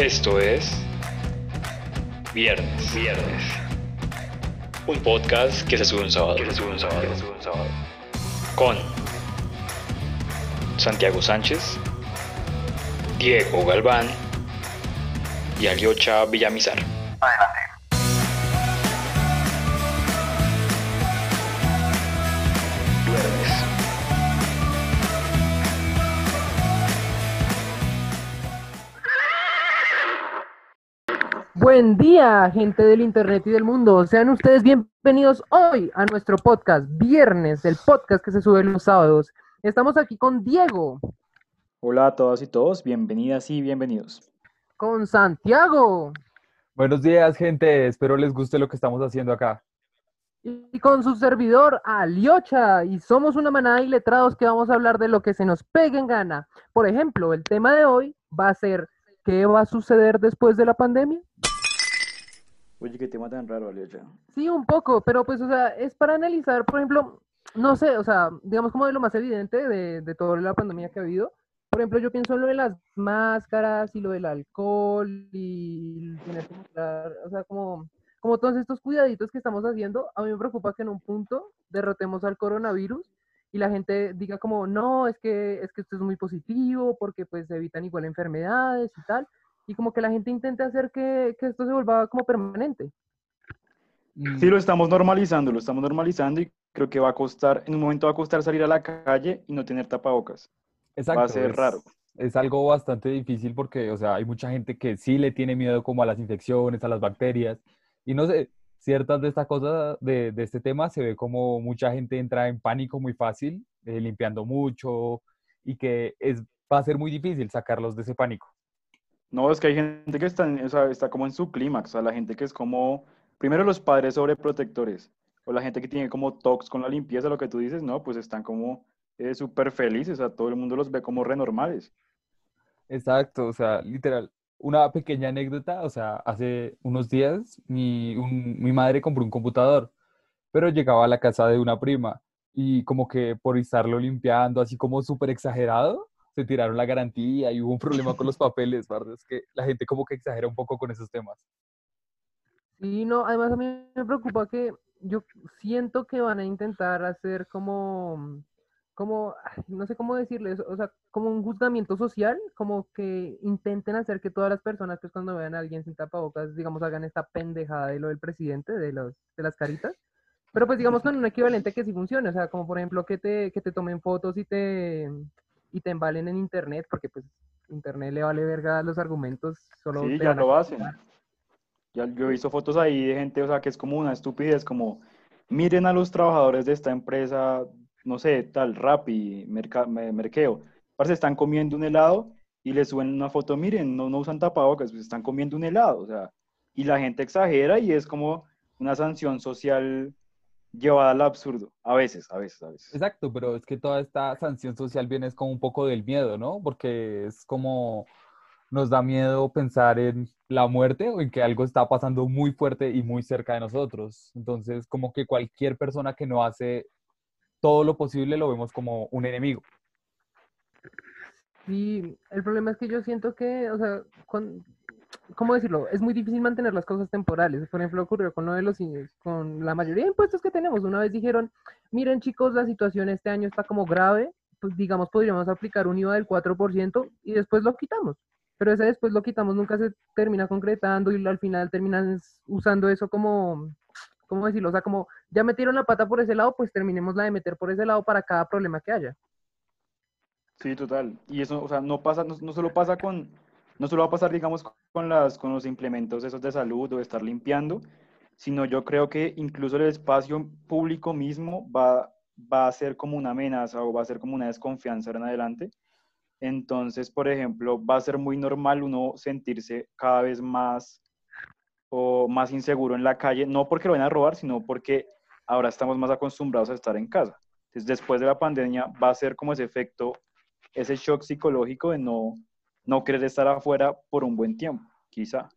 Esto es Viernes, Viernes. Un podcast que se sube un sábado. Que se sube un sábado. Que se sube un sábado. Con Santiago Sánchez, Diego Galván y Aliocha Villamizar. Adelante. Buen día, gente del Internet y del mundo. Sean ustedes bienvenidos hoy a nuestro podcast, viernes, el podcast que se sube los sábados. Estamos aquí con Diego, Hola a todas y todos, bienvenidas y bienvenidos. con Santiago Buenos días, gente. Espero les guste lo que estamos haciendo acá. y con su servidor, Aliocha. Y somos una manada de iletrados que vamos a hablar de lo que se nos pegue en gana. Por ejemplo, el tema de hoy va a ser ¿qué va a suceder después de la pandemia? Oye, qué tema tan raro, Aliocha. Sí, un poco, pero pues, o sea, es para analizar, por ejemplo, no sé, o sea, digamos como de lo más evidente de, de toda la pandemia que ha habido. Por ejemplo, yo pienso en lo de las máscaras y lo del alcohol y tener que mostrar, o sea, como, como todos estos cuidaditos que estamos haciendo, a mí me preocupa que en un punto derrotemos al coronavirus y la gente diga como, no, es que, es que esto es muy positivo porque pues evitan igual enfermedades y tal, y como que la gente intente hacer que, que esto se vuelva como permanente. Sí, lo estamos normalizando, lo estamos normalizando y creo que va a costar, en un momento va a costar salir a la calle y no tener tapabocas. Exacto. Va a ser es- raro. Es algo bastante difícil porque, o sea, hay mucha gente que sí le tiene miedo como a las infecciones, a las bacterias. Y no sé, ciertas de estas cosas, de, de este tema, se ve como mucha gente entra en pánico muy fácil, eh, limpiando mucho, y que es, va a ser muy difícil sacarlos de ese pánico. No, es que hay gente que está, o sea, está como en su clímax, o sea, la gente que es como, primero los padres sobreprotectores, o la gente que tiene como tox con la limpieza, lo que tú dices, no, pues están como eh, súper felices, o sea, todo el mundo los ve como renormales. Exacto, o sea, literal. Una pequeña anécdota, o sea, hace unos días mi, mi madre compró un computador, pero llegaba a la casa de una prima y como que por estarlo limpiando, así como súper exagerado, se tiraron la garantía y hubo un problema con los papeles, ¿verdad? Es que la gente como que exagera un poco con esos temas. Sí, no, además a mí me preocupa que yo siento que van a intentar hacer como, como, no sé cómo decirles, o sea, como un juzgamiento social, como que intenten hacer que todas las personas, pues cuando vean a alguien sin tapabocas, digamos, hagan esta pendejada de lo del presidente, de los, de las caritas, pero pues digamos con un equivalente que sí funcione, o sea, como por ejemplo que te, que te tomen fotos y te, y te embalen en internet, porque pues internet le vale verga los argumentos, solo Sí, ya lo hacen. Ya, yo he visto fotos ahí de gente, o sea, que es como una estupidez, como miren a los trabajadores de esta empresa, no sé, tal, Rappi, Merca- Me- Merkeo, se están comiendo un helado y les suben una foto, miren, no, no usan tapabocas, pues están comiendo un helado, o sea, y la gente exagera y es como una sanción social llevada al absurdo, a veces, a veces, a veces. Exacto, pero es que toda esta sanción social viene es como un poco del miedo, ¿no? Porque es como nos da miedo pensar en la muerte o en que algo está pasando muy fuerte y muy cerca de nosotros. Entonces, como que cualquier persona que no hace todo lo posible lo vemos como un enemigo. Sí, el problema es que yo siento que, o sea, con, ¿cómo decirlo? Es muy difícil mantener las cosas temporales. Por ejemplo, ocurrió con lo de los, con la mayoría de impuestos que tenemos. Una vez dijeron, miren chicos, la situación este año está como grave, pues digamos, podríamos aplicar un IVA del 4% y después lo quitamos. Pero ese después lo quitamos nunca se termina concretando y al final terminan usando eso como, ¿cómo decirlo? O sea, como ya metieron la pata por ese lado, pues terminemos la de meter por ese lado para cada problema que haya. Sí, total. Y eso, o sea, no pasa, no, no solo pasa con, no solo va a pasar, digamos, con las, con los implementos esos de salud o de estar limpiando, sino yo creo que incluso el espacio público mismo va, va a ser como una amenaza o va a ser como una desconfianza en adelante. Entonces, por ejemplo, va a ser muy normal uno sentirse cada vez más o más inseguro en la calle, no porque lo vayan a robar, sino porque ahora estamos más acostumbrados a estar en casa. Entonces, después de la pandemia va a ser como ese efecto ese shock psicológico de no, no querer estar afuera por un buen tiempo, quizá.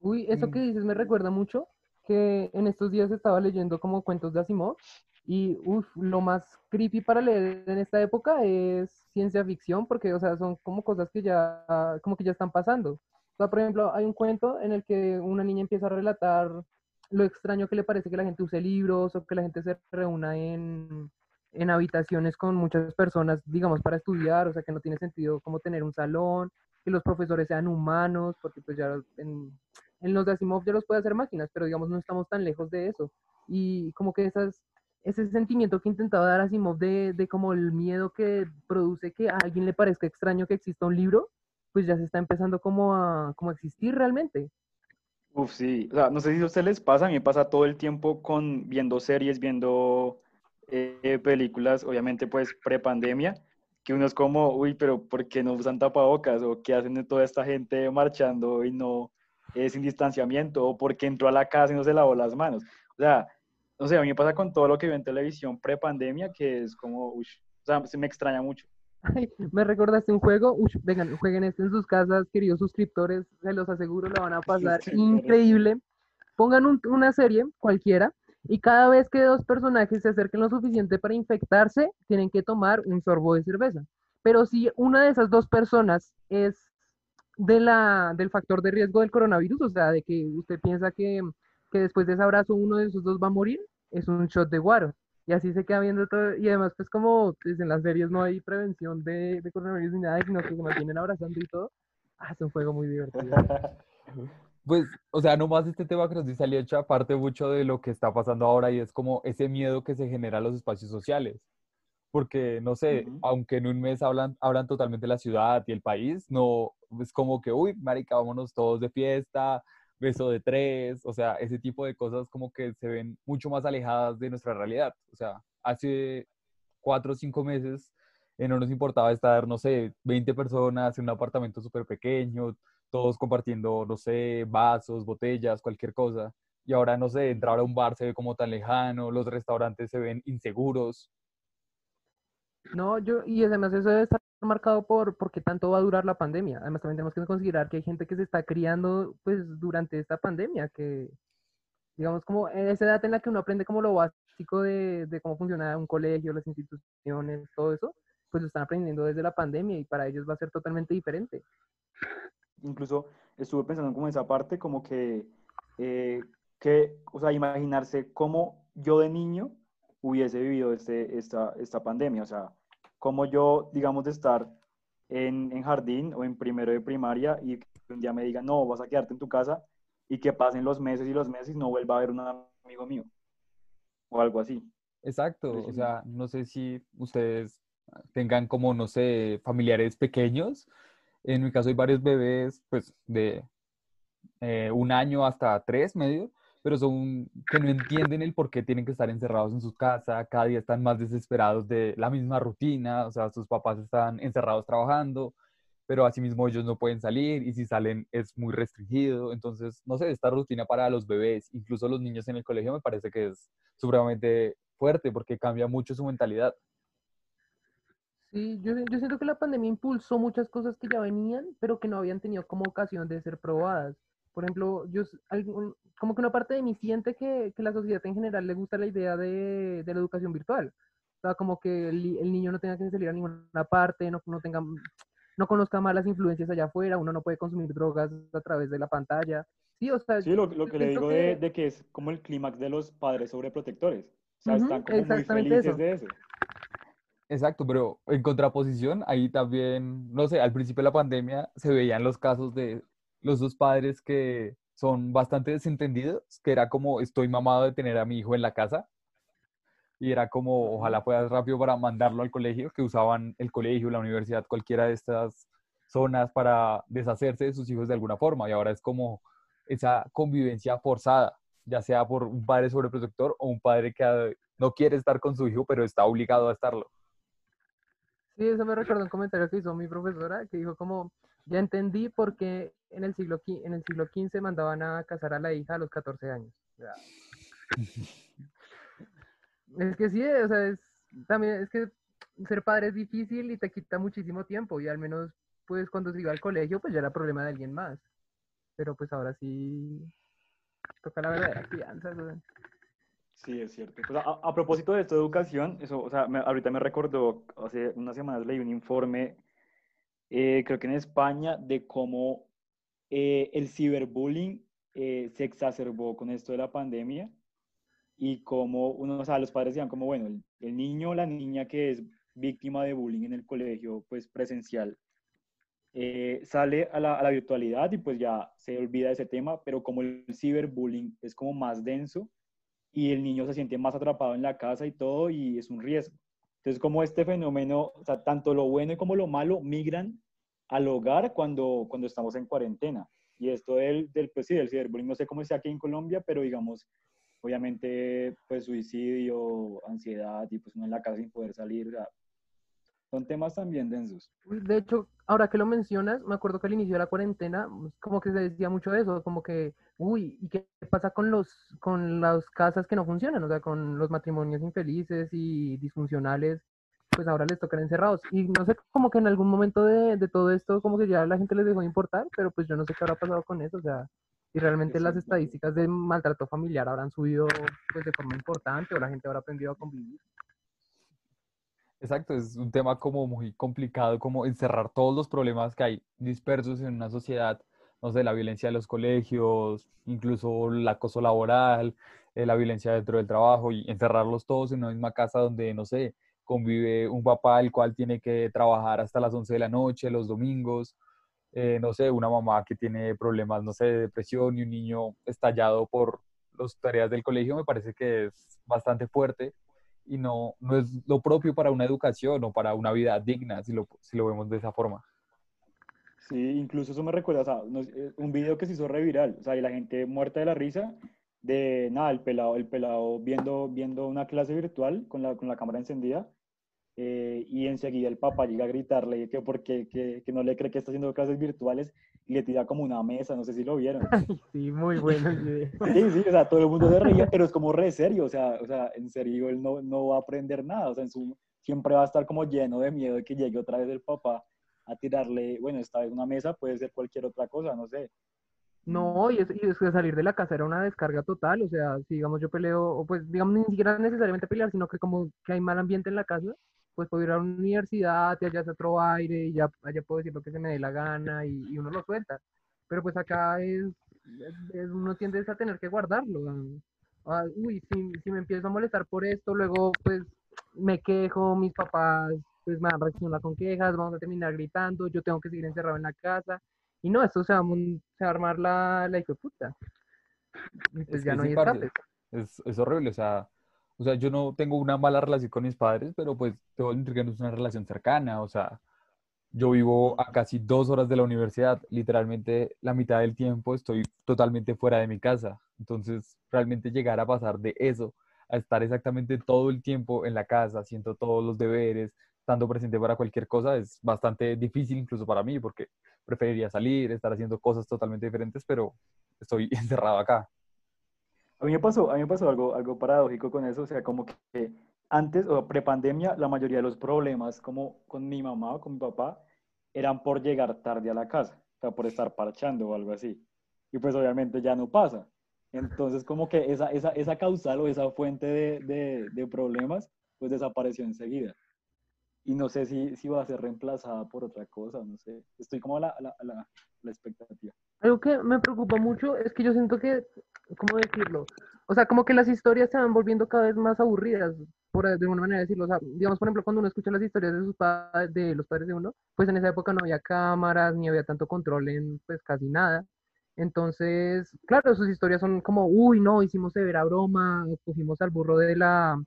Uy, eso Mm. que dices me recuerda mucho que en estos días estaba leyendo como cuentos de Asimov y uf, lo más creepy para leer en esta época es ciencia ficción porque, o sea, son como cosas que ya, como que ya están pasando. sea, por ejemplo, hay un cuento en el que una niña empieza a relatar lo extraño que le parece que la gente use libros o que la gente se reúna en, en habitaciones con muchas personas, digamos, para estudiar, o sea, que no tiene sentido como tener un salón, que los profesores sean humanos, porque pues ya en, en los de Asimov ya los puede hacer máquinas, pero digamos no estamos tan lejos de eso. Y como que esas, ese sentimiento que intentaba dar Asimov de, de como el miedo que produce que a alguien le parezca extraño que exista un libro, pues ya se está empezando como a, como a existir realmente. Uf, sí. O sea, no sé si a ustedes les pasa, a mí me pasa todo el tiempo con viendo series, viendo eh, películas, obviamente pues pre-pandemia, que uno es como, uy, pero ¿por qué no usan tapabocas? ¿O qué hacen toda esta gente marchando y no es sin distanciamiento? ¿O por qué entró a la casa y no se lavó las manos? O sea, no sé, a mí me pasa con todo lo que veo en televisión pre-pandemia, que es como, uy, o sea, se me extraña mucho. Ay, me recordaste un juego, uy, vengan, jueguen esto en sus casas, queridos suscriptores, se los aseguro, lo van a pasar Sí, increíble. Pongan un- una serie cualquiera y cada vez que dos personajes se acerquen lo suficiente para infectarse, tienen que tomar un sorbo de cerveza. Pero si una de esas dos personas es de la, del factor de riesgo del coronavirus, o sea, de que usted piensa que, que después de ese abrazo uno de esos dos va a morir, es un shot de guaro. Y así se queda viendo todo. Y además, pues como pues, en las series no hay prevención de, de coronavirus ni nada, sino que se mantienen abrazando y todo. Ah, es un juego muy divertido. Pues, o sea, nomás este tema que nos dice Aliecha parte mucho de lo que está pasando ahora y es como ese miedo que se genera en los espacios sociales. Porque, no sé, Ujú. aunque en un mes hablan, hablan totalmente la ciudad y el país, no es como que, uy, marica, vámonos todos de fiesta, beso de tres, o sea, ese tipo de cosas como que se ven mucho más alejadas de nuestra realidad. O sea, hace cuatro o cinco meses eh, no nos importaba estar, no sé, 20 personas en un apartamento súper pequeño, todos compartiendo, no sé, vasos, botellas, cualquier cosa. Y ahora, no sé, entrar a un bar se ve como tan lejano, los restaurantes se ven inseguros. No, yo, y además eso debe estar marcado por, por qué tanto va a durar la pandemia. Además también tenemos que considerar que hay gente que se está criando pues durante esta pandemia, que digamos como en esa edad en la que uno aprende como lo básico de, de cómo funciona un colegio, las instituciones, todo eso, pues lo están aprendiendo desde la pandemia y para ellos va a ser totalmente diferente. Incluso estuve pensando como en esa parte, como que, eh, que, o sea, imaginarse cómo yo de niño hubiese vivido este, esta, esta pandemia, o sea, cómo yo, digamos, de estar en, en jardín o en primero de primaria y que un día me digan, no, vas a quedarte en tu casa y que pasen los meses y los meses y no vuelva a ver un amigo mío o algo así. Exacto, o sea, no sé si ustedes tengan como, no sé, familiares pequeños. En mi caso hay varios bebés, pues, de eh, un año hasta tres, medio, pero son que no entienden el por qué tienen que estar encerrados en su casa, cada día están más desesperados de la misma rutina, o sea, sus papás están encerrados trabajando, pero asimismo ellos no pueden salir y si salen es muy restringido, entonces, no sé, esta rutina para los bebés, incluso los niños en el colegio me parece que es supremamente fuerte porque cambia mucho su mentalidad. Sí, yo, yo siento que la pandemia impulsó muchas cosas que ya venían, pero que no habían tenido como ocasión de ser probadas. Por ejemplo, yo, como que una parte de mí siente que, que la sociedad en general le gusta la idea de, de la educación virtual. O sea, como que el, el niño no tenga que salir a ninguna parte, no, no tenga, no conozca malas influencias allá afuera, uno no puede consumir drogas a través de la pantalla. Sí, o sea, Sí, lo, lo que le digo que- de, de que es como el clímax de los padres sobreprotectores. O sea, Ujú, están como muy felices eso. de eso. Exacto, pero en contraposición, ahí también, no sé, al principio de la pandemia se veían los casos de los dos padres que son bastante desentendidos, que era como estoy mamado de tener a mi hijo en la casa y era como ojalá fuera rápido para mandarlo al colegio, que usaban el colegio, la universidad, cualquiera de estas zonas para deshacerse de sus hijos de alguna forma. Y ahora es como esa convivencia forzada, ya sea por un padre sobreprotector o un padre que ah, no quiere estar con su hijo, pero está obligado a estarlo. Sí, eso me recuerda un comentario que hizo mi profesora, que dijo como, ya entendí por qué en el siglo, en el siglo XV mandaban a casar a la hija a los 14 años. Es que sí, o sea, es, también es que ser padre es difícil y te quita muchísimo tiempo y al menos pues cuando se iba al colegio pues ya era problema de alguien más. Pero pues ahora sí toca la verdadera crianza. güey. Sí, es cierto. Pues, a, a propósito de esto de educación, eso, o sea, me- ahorita me recordó, hace unas semanas leí un informe, eh, creo que en España, de cómo eh, el ciberbullying eh, se exacerbó con esto de la pandemia y como uno, o sea, los padres decían como, bueno, el, el niño o la niña que es víctima de bullying en el colegio, pues presencial, eh, sale a la, a la, virtualidad y pues ya se olvida de ese tema, pero como el ciberbullying es como más denso y el niño se siente más atrapado en la casa y todo y es un riesgo. Entonces, como este fenómeno, o sea, tanto lo bueno como lo malo migran al hogar cuando, cuando estamos en cuarentena. Y esto del, del, pues sí, del ciberbullying, no sé cómo sea aquí en Colombia, pero digamos, obviamente, pues suicidio, ansiedad y pues uno en la casa sin poder salir, o sea, son temas también densos. De hecho, ahora que lo mencionas, me acuerdo que al inicio de la cuarentena, pues, como que se decía mucho de eso, como que, uy, ¿y qué pasa con los con las casas que no funcionan? O sea, con los matrimonios infelices y disfuncionales, pues ahora les tocan encerrados. Y no sé, como que en algún momento de, de todo esto, como que ya la gente les dejó de importar, pero pues yo no sé qué habrá pasado con eso, o sea, y realmente las estadísticas de maltrato familiar habrán subido pues de forma importante o la gente habrá aprendido a convivir. Exacto, es un tema como muy complicado, como encerrar todos los problemas que hay dispersos en una sociedad, no sé, la violencia de los colegios, incluso el acoso laboral, eh, la violencia dentro del trabajo y encerrarlos todos en una misma casa donde, no sé, convive un papá el cual tiene que trabajar hasta las 11 de la noche, los domingos, eh, no sé, una mamá que tiene problemas, no sé, de depresión y un niño estallado por las tareas del colegio, me parece que es bastante fuerte y no, no es lo propio para una educación o para una vida digna, si lo, si lo vemos de esa forma. Sí, incluso eso me recuerda, eh, un video que se hizo reviral, o sea, y la gente muerta de la risa, de nada, el pelado, el pelado viendo, viendo una clase virtual con la, con la cámara encendida, eh, y enseguida el papá llega a gritarle que porque que, que, no le cree que está haciendo clases virtuales y le tira como una mesa, no sé si lo vieron. Sí, muy bueno. sí, sí, o sea, todo el mundo se reía, pero es como re serio, o sea, o sea en serio él no, no va a aprender nada, o sea, en su, siempre va a estar como lleno de miedo de que llegue otra vez el papá a tirarle, bueno, esta vez una mesa, puede ser cualquier otra cosa, no sé. No, y, es, y es que salir de la casa era una descarga total, o sea, si digamos yo peleo, o pues digamos ni siquiera necesariamente pelear, sino que como que hay mal ambiente en la casa, pues puedo ir a la universidad y allá se otro aire y ya allá puedo decir lo que se me dé la gana y, y uno lo suelta. Pero pues acá es, es, uno tiende a tener que guardarlo. Ah, uy, si, si, me empiezo a molestar por esto, luego pues me quejo, mis papás pues me van a reaccionar con quejas, vamos a terminar gritando, yo tengo que seguir encerrado en la casa. Y no, esto se va, se va a armar la, la hijo de puta. Pues es ya no hay. Es, es horrible, o sea, o sea, yo no tengo una mala relación con mis padres, pero pues tengo que no es una relación cercana. O sea, yo vivo a casi dos horas de la universidad. Literalmente la mitad del tiempo estoy totalmente fuera de mi casa. Entonces, realmente llegar a pasar de eso a estar exactamente todo el tiempo en la casa, haciendo todos los deberes, estando presente para cualquier cosa, es bastante difícil incluso para mí, porque preferiría salir, estar haciendo cosas totalmente diferentes, pero estoy encerrado acá. A mí me pasó, a mí me pasó algo, algo paradójico con eso, o sea, como que antes o prepandemia, la mayoría de los problemas, como con mi mamá o con mi papá, eran por llegar tarde a la casa, o sea, por estar parchando o algo así. Y pues obviamente ya no pasa. Entonces, como que esa, esa, esa causal o esa fuente de, de, de problemas, pues desapareció enseguida. Y no sé si, si va a ser reemplazada por otra cosa, no sé. Estoy como a la, a la, a la, la expectativa. Algo que me preocupa mucho es que yo siento que, ¿cómo decirlo? O sea, como que las historias se van volviendo cada vez más aburridas, por de alguna manera decirlo. O sea, digamos, por ejemplo, cuando uno escucha las historias de, sus padres, de los padres de uno, pues en esa época no había cámaras, ni había tanto control en, pues, casi nada. Entonces, claro, sus historias son como, uy, no, hicimos severa broma, cogimos al burro de la,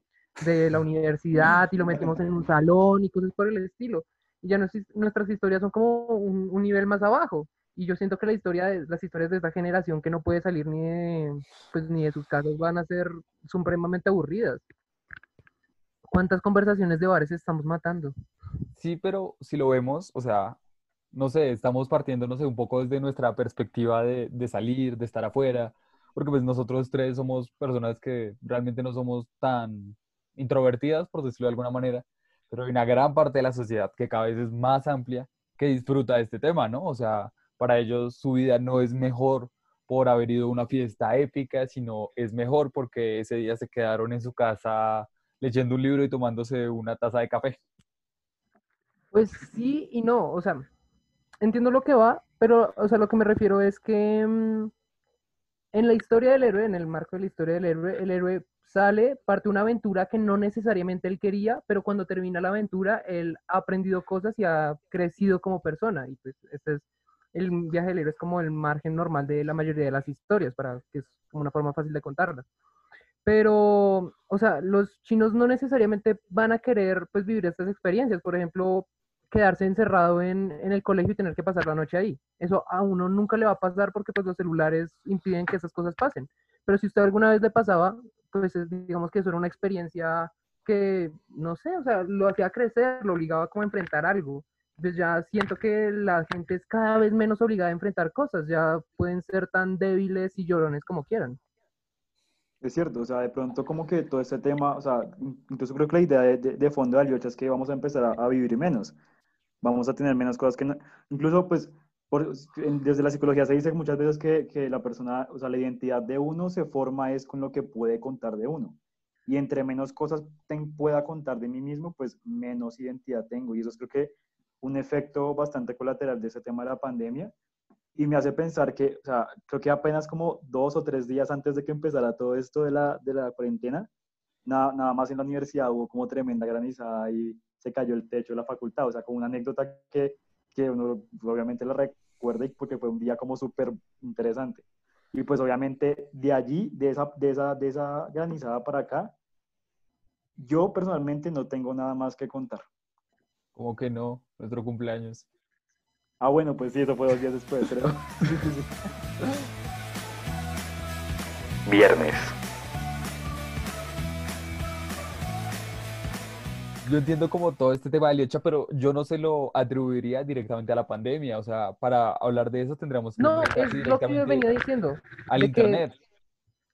de la universidad y lo metimos en un salón y cosas por el estilo. Y ya nuestras historias son como un nivel más abajo y yo siento que la historia de, las historias de esta generación que no puede salir ni de, pues, ni de sus casas van a ser supremamente aburridas. ¿Cuántas conversaciones de bares estamos matando? Sí, pero si lo vemos, o sea, no sé, estamos partiendo, no sé, un poco desde nuestra perspectiva de, de salir, de estar afuera, porque pues nosotros tres somos personas que realmente no somos tan introvertidas, por decirlo de alguna manera, pero hay una gran parte de la sociedad que cada vez es más amplia que disfruta de este tema, ¿no? O sea, para ellos su vida no es mejor por haber ido a una fiesta épica, sino es mejor porque ese día se quedaron en su casa leyendo un libro y tomándose una taza de café. Pues sí y no, o sea, entiendo lo que va, pero, o sea, lo que me refiero es que mm, en la historia del héroe, en el marco de la historia del héroe, el héroe sale, parte una aventura que no necesariamente él quería, pero cuando termina la aventura, él ha aprendido cosas y ha crecido como persona. Y pues este es el viaje del héroe, es como el margen normal de la mayoría de las historias, para que es como una forma fácil de contarlas. Pero, o sea, los chinos no necesariamente van a querer pues vivir estas experiencias. Por ejemplo, quedarse encerrado en, en, el colegio y tener que pasar la noche ahí. Eso a uno nunca le va a pasar porque pues los celulares impiden que esas cosas pasen. Pero si usted alguna vez le pasaba, pues digamos que eso era una experiencia que, no sé, o sea, lo hacía crecer, lo obligaba como a enfrentar algo. Pues ya siento que la gente es cada vez menos obligada a enfrentar cosas, ya pueden ser tan débiles y llorones como quieran. Es cierto, o sea, de pronto como que todo este tema, o sea, incluso creo que la idea de, de, fondo de Aliocha es que vamos a empezar a, a, vivir menos, vamos a tener menos cosas que, no, incluso pues desde la psicología se dice muchas veces que, que, la persona, o sea, la identidad de uno se forma es con lo que puede contar de uno. Y entre menos cosas pueda contar de mí mismo, pues menos identidad tengo. Y eso es creo que un efecto bastante colateral de ese tema de la pandemia. Y me hace pensar que, o sea, creo que apenas como dos o tres días antes de que empezara todo esto de la, de la cuarentena, nada, nada más en la universidad hubo como tremenda granizada y se cayó el techo de la facultad. O sea, como una anécdota que, que uno obviamente la, recuerda porque fue un día como súper interesante. Y pues obviamente de allí, de esa, de, esa, de esa granizada para acá, yo personalmente no tengo nada más que contar. Como que no, nuestro cumpleaños. Ah, bueno, pues sí, eso fue dos días después, creo. Viernes. yo entiendo como todo este tema de Liecha, pero yo no se lo atribuiría directamente a la pandemia. O sea, para hablar de eso tendríamos que... No, es lo que yo venía diciendo. Al Internet.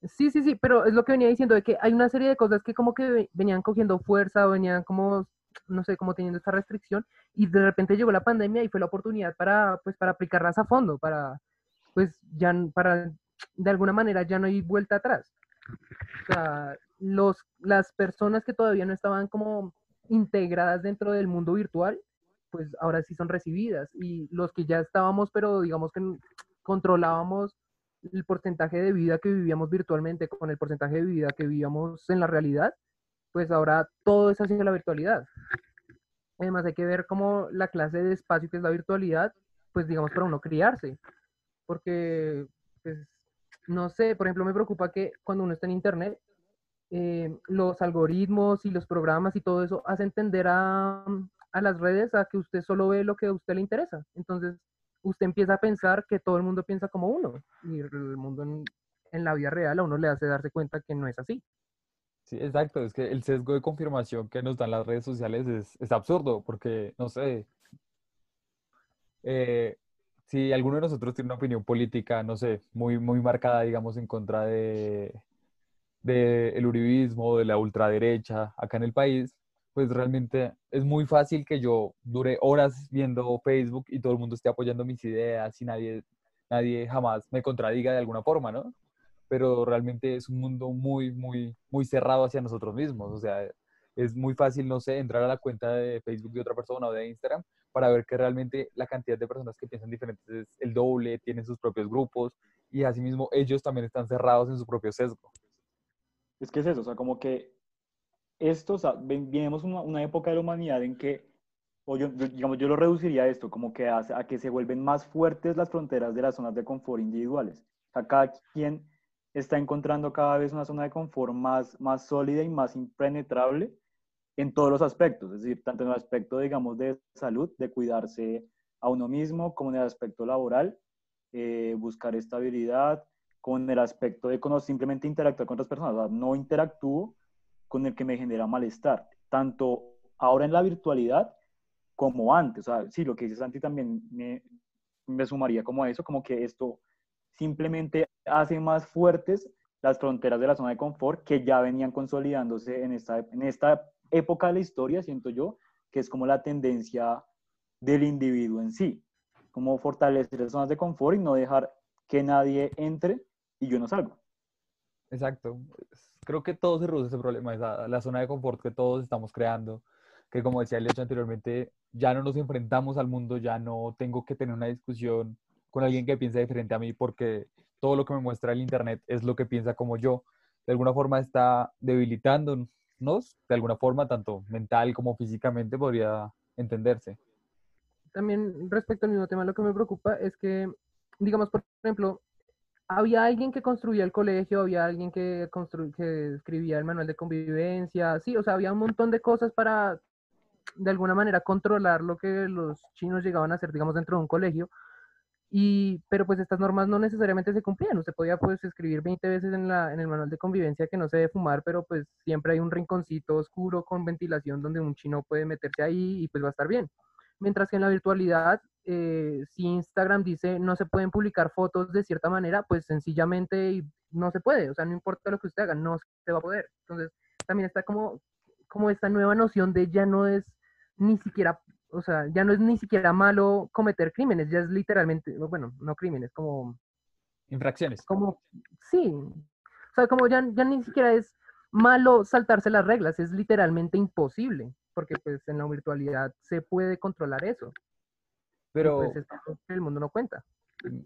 sí, sí, sí, pero es lo que venía diciendo, de que hay una serie de cosas que como que venían cogiendo fuerza, venían como, no sé, como teniendo esta restricción, y de repente llegó la pandemia y fue la oportunidad para, pues, para aplicarlas a fondo, para, pues, ya, para, de alguna manera ya no hay vuelta atrás. Los, las personas que todavía no estaban como integradas dentro del mundo virtual, pues ahora sí son recibidas. Y los que ya estábamos, pero digamos que controlábamos el porcentaje de vida que vivíamos virtualmente con el porcentaje de vida que vivíamos en la realidad, pues ahora todo es hacia la virtualidad. Además hay que ver cómo la clase de espacio que es la virtualidad, pues digamos para uno criarse. Porque, pues, no sé, por ejemplo, me preocupa que cuando uno está en internet, eh, los algoritmos y los programas y todo eso hace entender a, a, las redes a que usted solo ve lo que a usted le interesa. Entonces, usted empieza a pensar que todo el mundo piensa como uno y el mundo en, en la vida real a uno le hace darse cuenta que no es así. Sí, exacto. Es que el sesgo de confirmación que nos dan las redes sociales es, es absurdo porque, no sé, eh, si alguno de nosotros tiene una opinión política, no sé, muy, muy marcada, digamos, en contra de, del uribismo, de la ultraderecha acá en el país, pues realmente es muy fácil que yo dure horas viendo Facebook y todo el mundo esté apoyando mis ideas y nadie, nadie jamás me contradiga de alguna forma, ¿no? Pero realmente es un mundo muy, muy, muy cerrado hacia nosotros mismos. O sea, es muy fácil, no sé, entrar a la cuenta de Facebook de otra persona o de Instagram para ver que realmente la cantidad de personas que piensan diferentes es el doble, tienen sus propios grupos y asimismo ellos también están cerrados en su propio sesgo. Es que es eso, o sea, como que esto, o sea, venimos una, una época de la humanidad en que, o yo, digamos, yo lo reduciría a esto, como que hace, a que se vuelven más fuertes las fronteras de las zonas de confort individuales. O sea, cada quien está encontrando cada vez una zona de confort más, más sólida y más impenetrable en todos los aspectos, es decir, tanto en el aspecto, digamos, de salud, de cuidarse a uno mismo, como en el aspecto laboral, eh, buscar estabilidad, con el aspecto de conocer, simplemente interactuar con otras personas. no interactúo con el que me genera malestar, tanto ahora en la virtualidad como antes. O sea, sí, lo que dice Santi también me, me sumaría como a eso, como que esto simplemente hace más fuertes las fronteras de la zona de confort que ya venían consolidándose en esta, en esta época de la historia, siento yo, que es como la tendencia del individuo en sí, como fortalecer las zonas de confort y no dejar que nadie entre y yo no salgo. Exacto. Creo que todo se reduce a ese problema, la zona de confort que todos estamos creando, que como decía el hecho anteriormente, ya no nos enfrentamos al mundo, ya no tengo que tener una discusión con alguien que piensa diferente a mí porque todo lo que me muestra el Internet es lo que piensa como yo. De alguna forma está debilitándonos, de alguna forma, tanto mental como físicamente podría entenderse. También respecto al mismo tema, lo que me preocupa es que, digamos, por ejemplo, había alguien que construía el colegio, había alguien que, que escribía el manual de convivencia, sí, o sea, había un montón de cosas para, de alguna manera, controlar lo que los chinos llegaban a hacer, digamos, dentro de un colegio. Y, pero pues estas normas no necesariamente se cumplían. Usted podía pues escribir 20 veces en, la, en el manual de convivencia que no se debe fumar, pero pues siempre hay un rinconcito oscuro con ventilación donde un chino puede meterse ahí y pues va a estar bien. Mientras que en la virtualidad, eh, si Instagram dice no se pueden publicar fotos de cierta manera, pues sencillamente no se puede. O sea, no importa lo que usted haga, no se va a poder. Entonces, también está como, como esta nueva noción de ya no es ni siquiera, o sea, ya no es ni siquiera malo cometer crímenes, ya es literalmente, bueno, no crímenes, como... Infracciones. Como, sí. O sea, como ya, ya ni siquiera es malo saltarse las reglas, es literalmente imposible porque pues en la virtualidad se puede controlar eso. Pero pues, el mundo no cuenta.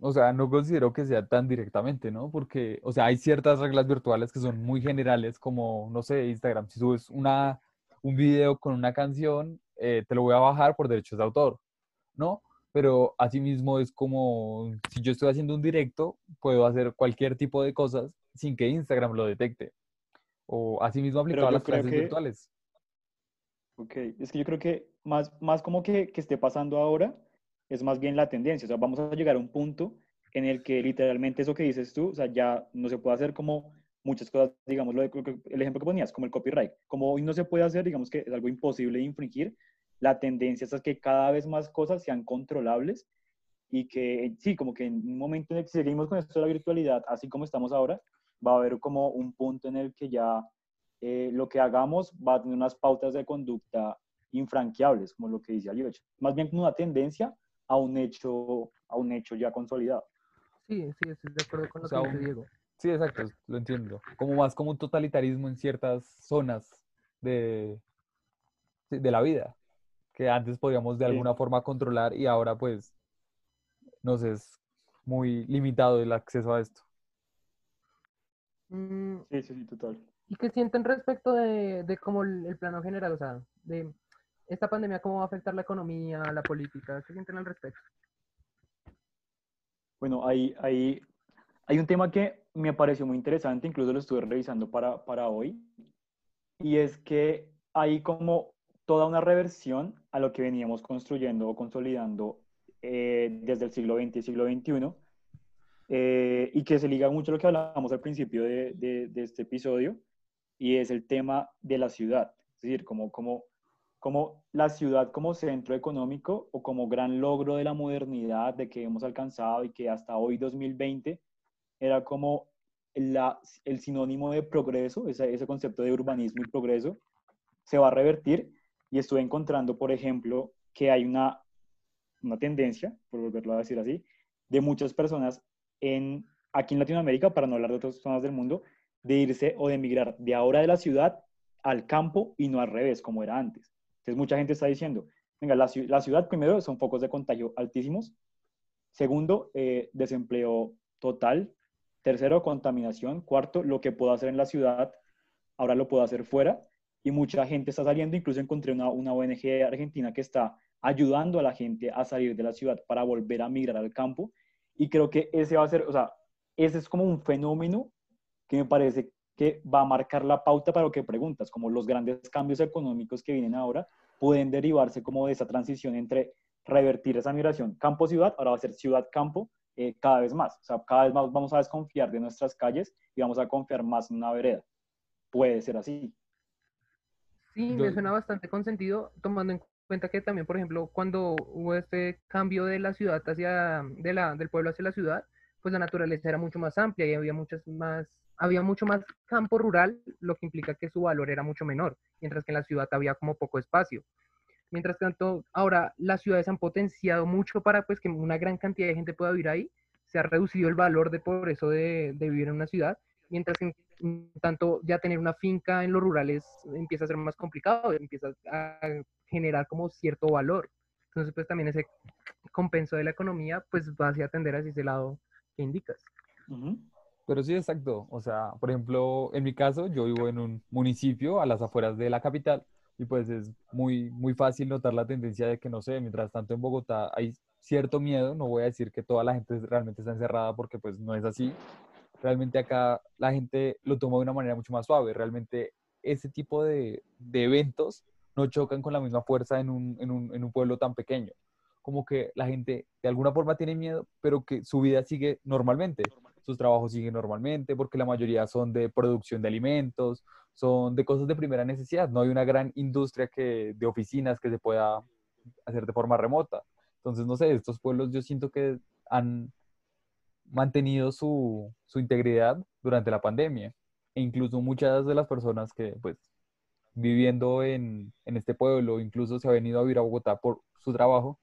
O sea, no considero que sea tan directamente, ¿no? Porque, o sea, hay ciertas reglas virtuales que son muy generales, como, no sé, Instagram, si subes una, un video con una canción, eh, te lo voy a bajar por derechos de autor, ¿no? Pero asimismo es como, si yo estoy haciendo un directo, puedo hacer cualquier tipo de cosas sin que Instagram lo detecte. O asimismo aplicado a las clases virtuales. Ok, es que yo creo que más, más como que, que esté pasando ahora es más bien la tendencia, o sea, vamos a llegar a un punto en el que literalmente eso que dices tú, o sea, ya no se puede hacer como muchas cosas, digamos, lo el ejemplo que ponías, como el copyright, como hoy no se puede hacer, digamos que es algo imposible de infringir, la tendencia es que cada vez más cosas sean controlables y que sí, como que en un momento en el que seguimos con esto de la virtualidad, así como estamos ahora, va a haber como un punto en el que ya eh, lo que hagamos va a tener unas pautas de conducta infranqueables, como lo que dice Alioch. Más bien como una tendencia a un hecho, a un hecho ya consolidado. Sí, sí, estoy de acuerdo con lo que dice Diego. Sí, exacto, lo entiendo. Como más como un totalitarismo en ciertas zonas de, de la vida, que antes podíamos de alguna forma controlar y ahora pues nos es muy limitado el acceso a esto. Mm. Sí, sí, sí, total. ¿Y qué sienten respecto de, de cómo el, plano general, o sea, de esta pandemia, cómo va a afectar la economía, la política? ¿Qué sienten al respecto? Bueno, hay, hay, hay un tema que me pareció muy interesante, incluso lo estuve revisando para, para hoy, y es que hay como toda una reversión a lo que veníamos construyendo o consolidando eh, desde el siglo XX y siglo XXI, eh, y que se liga mucho a lo que hablábamos al principio de, de, de este episodio, y es el tema de la ciudad, es decir, como, como, como la ciudad como centro económico o como gran logro de la modernidad de que hemos alcanzado y que hasta hoy 2020 era como la, el sinónimo de progreso, ese, ese concepto de urbanismo y progreso, se va a revertir y estuve encontrando, por ejemplo, que hay una, una tendencia, por volverlo a decir así, de muchas personas en, aquí en Latinoamérica, para no hablar de otras zonas del mundo, de irse o de emigrar de ahora de la ciudad al campo y no al revés, como era antes. Entonces, mucha gente está diciendo, venga, la, ciudad primero son focos de contagio altísimos. Segundo, eh, desempleo total. Tercero, contaminación. Cuarto, lo que puedo hacer en la ciudad, ahora lo puedo hacer fuera. Y mucha gente está saliendo. Incluso encontré una, una ONG argentina que está ayudando a la gente a salir de la ciudad para volver a migrar al campo. Y creo que ese va a ser, o sea, ese es como un fenómeno que me parece que va a marcar la pauta para lo que preguntas, como los grandes cambios económicos que vienen ahora pueden derivarse como de esa transición entre revertir esa migración campo-ciudad, ahora va a ser ciudad-campo eh, cada vez más. O sea, cada vez más vamos a desconfiar de nuestras calles y vamos a confiar más en una vereda. Puede ser así. Sí, me suena bastante con sentido, tomando en cuenta que también, por ejemplo, cuando hubo este cambio de la ciudad hacia, de la, del pueblo hacia la ciudad, pues la naturaleza era mucho más amplia y había muchas más había mucho más campo rural, lo que implica que su valor era mucho menor, mientras que en la ciudad había como poco espacio. Mientras tanto, ahora las ciudades han potenciado mucho para pues que una gran cantidad de gente pueda vivir ahí, se ha reducido el valor de por eso de, vivir en una ciudad, mientras que en tanto ya tener una finca en los rurales empieza a ser más complicado, empieza a generar como cierto valor. Entonces, pues también ese compenso de la economía, pues va hacia atender hacia ese lado que indicas. Pero sí, exacto. O sea, por ejemplo, en mi caso, yo vivo en un municipio a las afueras de la capital y pues es muy, muy fácil notar la tendencia de que, no sé, mientras tanto en Bogotá hay cierto miedo, no voy a decir que toda la gente realmente está encerrada porque pues no es así. Realmente acá la gente lo toma de una manera mucho más suave. Realmente ese tipo de, eventos no chocan con la misma fuerza en un, en un, en un pueblo tan pequeño. Como que la gente de alguna forma tiene miedo, pero que su vida sigue normalmente sus trabajos siguen normalmente, porque la mayoría son de producción de alimentos, son de cosas de primera necesidad. No hay una gran industria que, de oficinas que se pueda hacer de forma remota. Entonces, no sé, estos pueblos yo siento que han mantenido su, su integridad durante la pandemia. E incluso muchas de las personas que, pues, viviendo en, en este pueblo, incluso se han venido a vivir a Bogotá por su trabajo,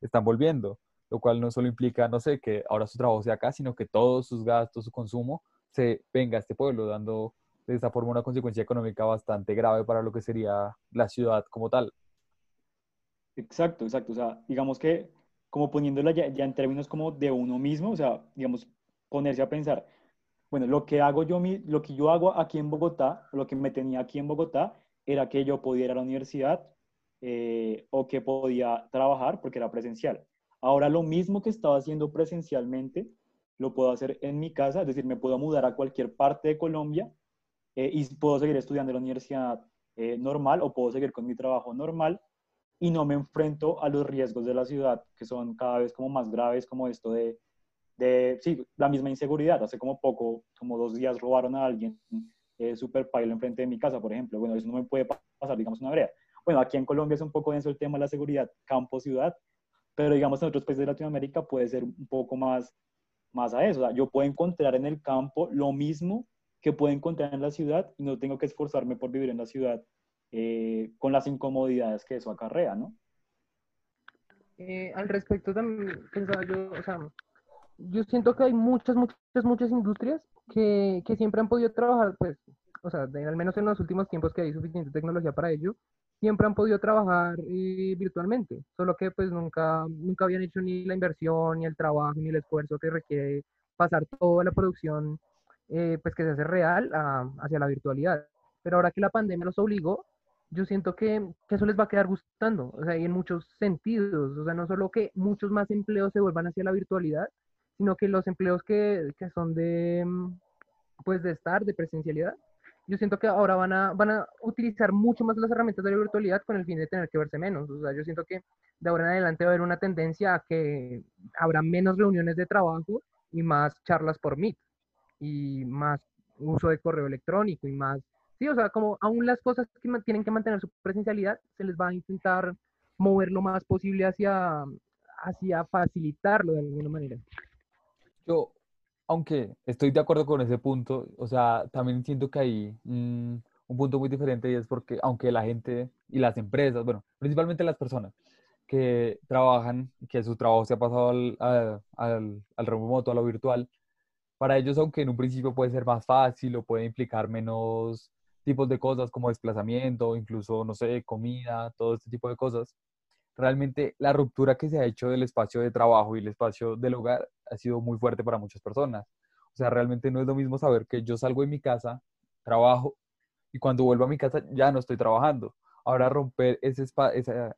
están volviendo lo cual no solo implica, no sé, que ahora su trabajo sea acá, sino que todos sus gastos, su consumo, se venga a este pueblo, dando de esta forma una consecuencia económica bastante grave para lo que sería la ciudad como tal. Exacto, exacto. O sea, digamos que como poniéndola ya, en términos como de uno mismo, o sea, digamos, ponerse a pensar, bueno, lo que hago yo, lo que yo hago aquí en Bogotá, lo que me tenía aquí en Bogotá, era que yo podía ir a la universidad eh, o que podía trabajar porque era presencial. Ahora lo mismo que estaba haciendo presencialmente, lo puedo hacer en mi casa, es decir, me puedo mudar a cualquier parte de Colombia eh, y puedo seguir estudiando en la universidad eh, normal o puedo seguir con mi trabajo normal y no me enfrento a los riesgos de la ciudad, que son cada vez como más graves, como esto de, de sí, la misma inseguridad. Hace como poco, como dos días robaron a alguien eh, super pailo enfrente de mi casa, por ejemplo. Bueno, eso no me puede pasar, digamos, una vereda. Bueno, aquí en Colombia es un poco denso el tema de la seguridad campo-ciudad, pero digamos en otros países de Latinoamérica puede ser un poco más, más a eso. O sea, yo puedo encontrar en el campo lo mismo que puedo encontrar en la ciudad y no tengo que esforzarme por vivir en la ciudad eh, con las incomodidades que eso acarrea, ¿no? Eh, al respecto también pensaba yo, o sea, yo siento que hay muchas, muchas, muchas industrias que, que siempre han podido trabajar, pues, o sea, de- al menos en los últimos tiempos que hay suficiente tecnología para ello, siempre han podido trabajar eh, virtualmente, solo que pues nunca, nunca habían hecho ni la inversión, ni el trabajo, ni el esfuerzo que requiere pasar toda la producción, eh, pues que se hace real a- hacia la virtualidad. Pero ahora que la pandemia los obligó, yo siento que, que eso les va a quedar gustando, o sea, y en muchos sentidos, o sea, no solo que muchos más empleos se vuelvan hacia la virtualidad, sino que los empleos que, que son de, mm, pues, de estar, de presencialidad, yo siento que ahora van a, van a utilizar mucho más las herramientas de la virtualidad con el fin de tener que verse menos, o sea, yo siento que de ahora en adelante va a haber una tendencia a que habrá menos reuniones de trabajo y más charlas por Meet, y más uso de correo electrónico y más Sí, o sea, como aún las cosas que tienen que mantener su presencialidad, se les va a intentar mover lo más posible hacia, hacia facilitarlo de alguna manera. Yo, aunque estoy de acuerdo con ese punto, o sea, también siento que hay mm, un punto muy diferente y es porque aunque la gente y las empresas, bueno, principalmente las personas que trabajan, que su trabajo se ha pasado al, a- al, al remoto, a lo virtual, para ellos, aunque en un principio puede ser más fácil o puede implicar menos tipos de cosas como desplazamiento, incluso, no sé, comida, todo este tipo de cosas, realmente la ruptura que se ha hecho del espacio de trabajo y el espacio del hogar ha sido muy fuerte para muchas personas. O sea, realmente no es lo mismo saber que yo salgo de mi casa, trabajo y cuando vuelvo a mi casa ya no estoy trabajando. Ahora romper ese esa,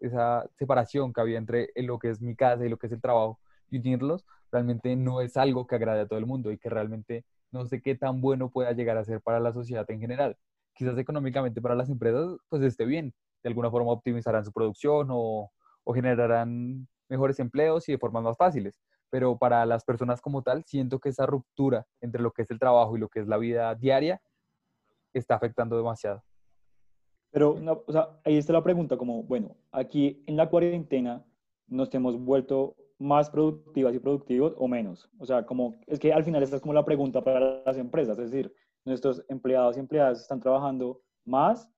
esa separación que había entre lo que es mi casa y lo que es el trabajo y unirlos, realmente no es algo que agrade a todo el mundo y que realmente no sé qué tan bueno pueda llegar a ser para la sociedad en general. Quizás económicamente para las empresas pues esté bien, de alguna forma optimizarán su producción o, generarán mejores empleos y de formas más fáciles. Pero para las personas como tal, siento que esa ruptura entre lo que es el trabajo y lo que es la vida diaria está afectando demasiado. Pero, o sea, ahí está la pregunta, como, bueno, aquí en la cuarentena nos hemos vuelto más productivas y productivos o menos. O sea, como, es que al final esta es como la pregunta para las empresas, es decir, nuestros empleados y empleadas están trabajando más,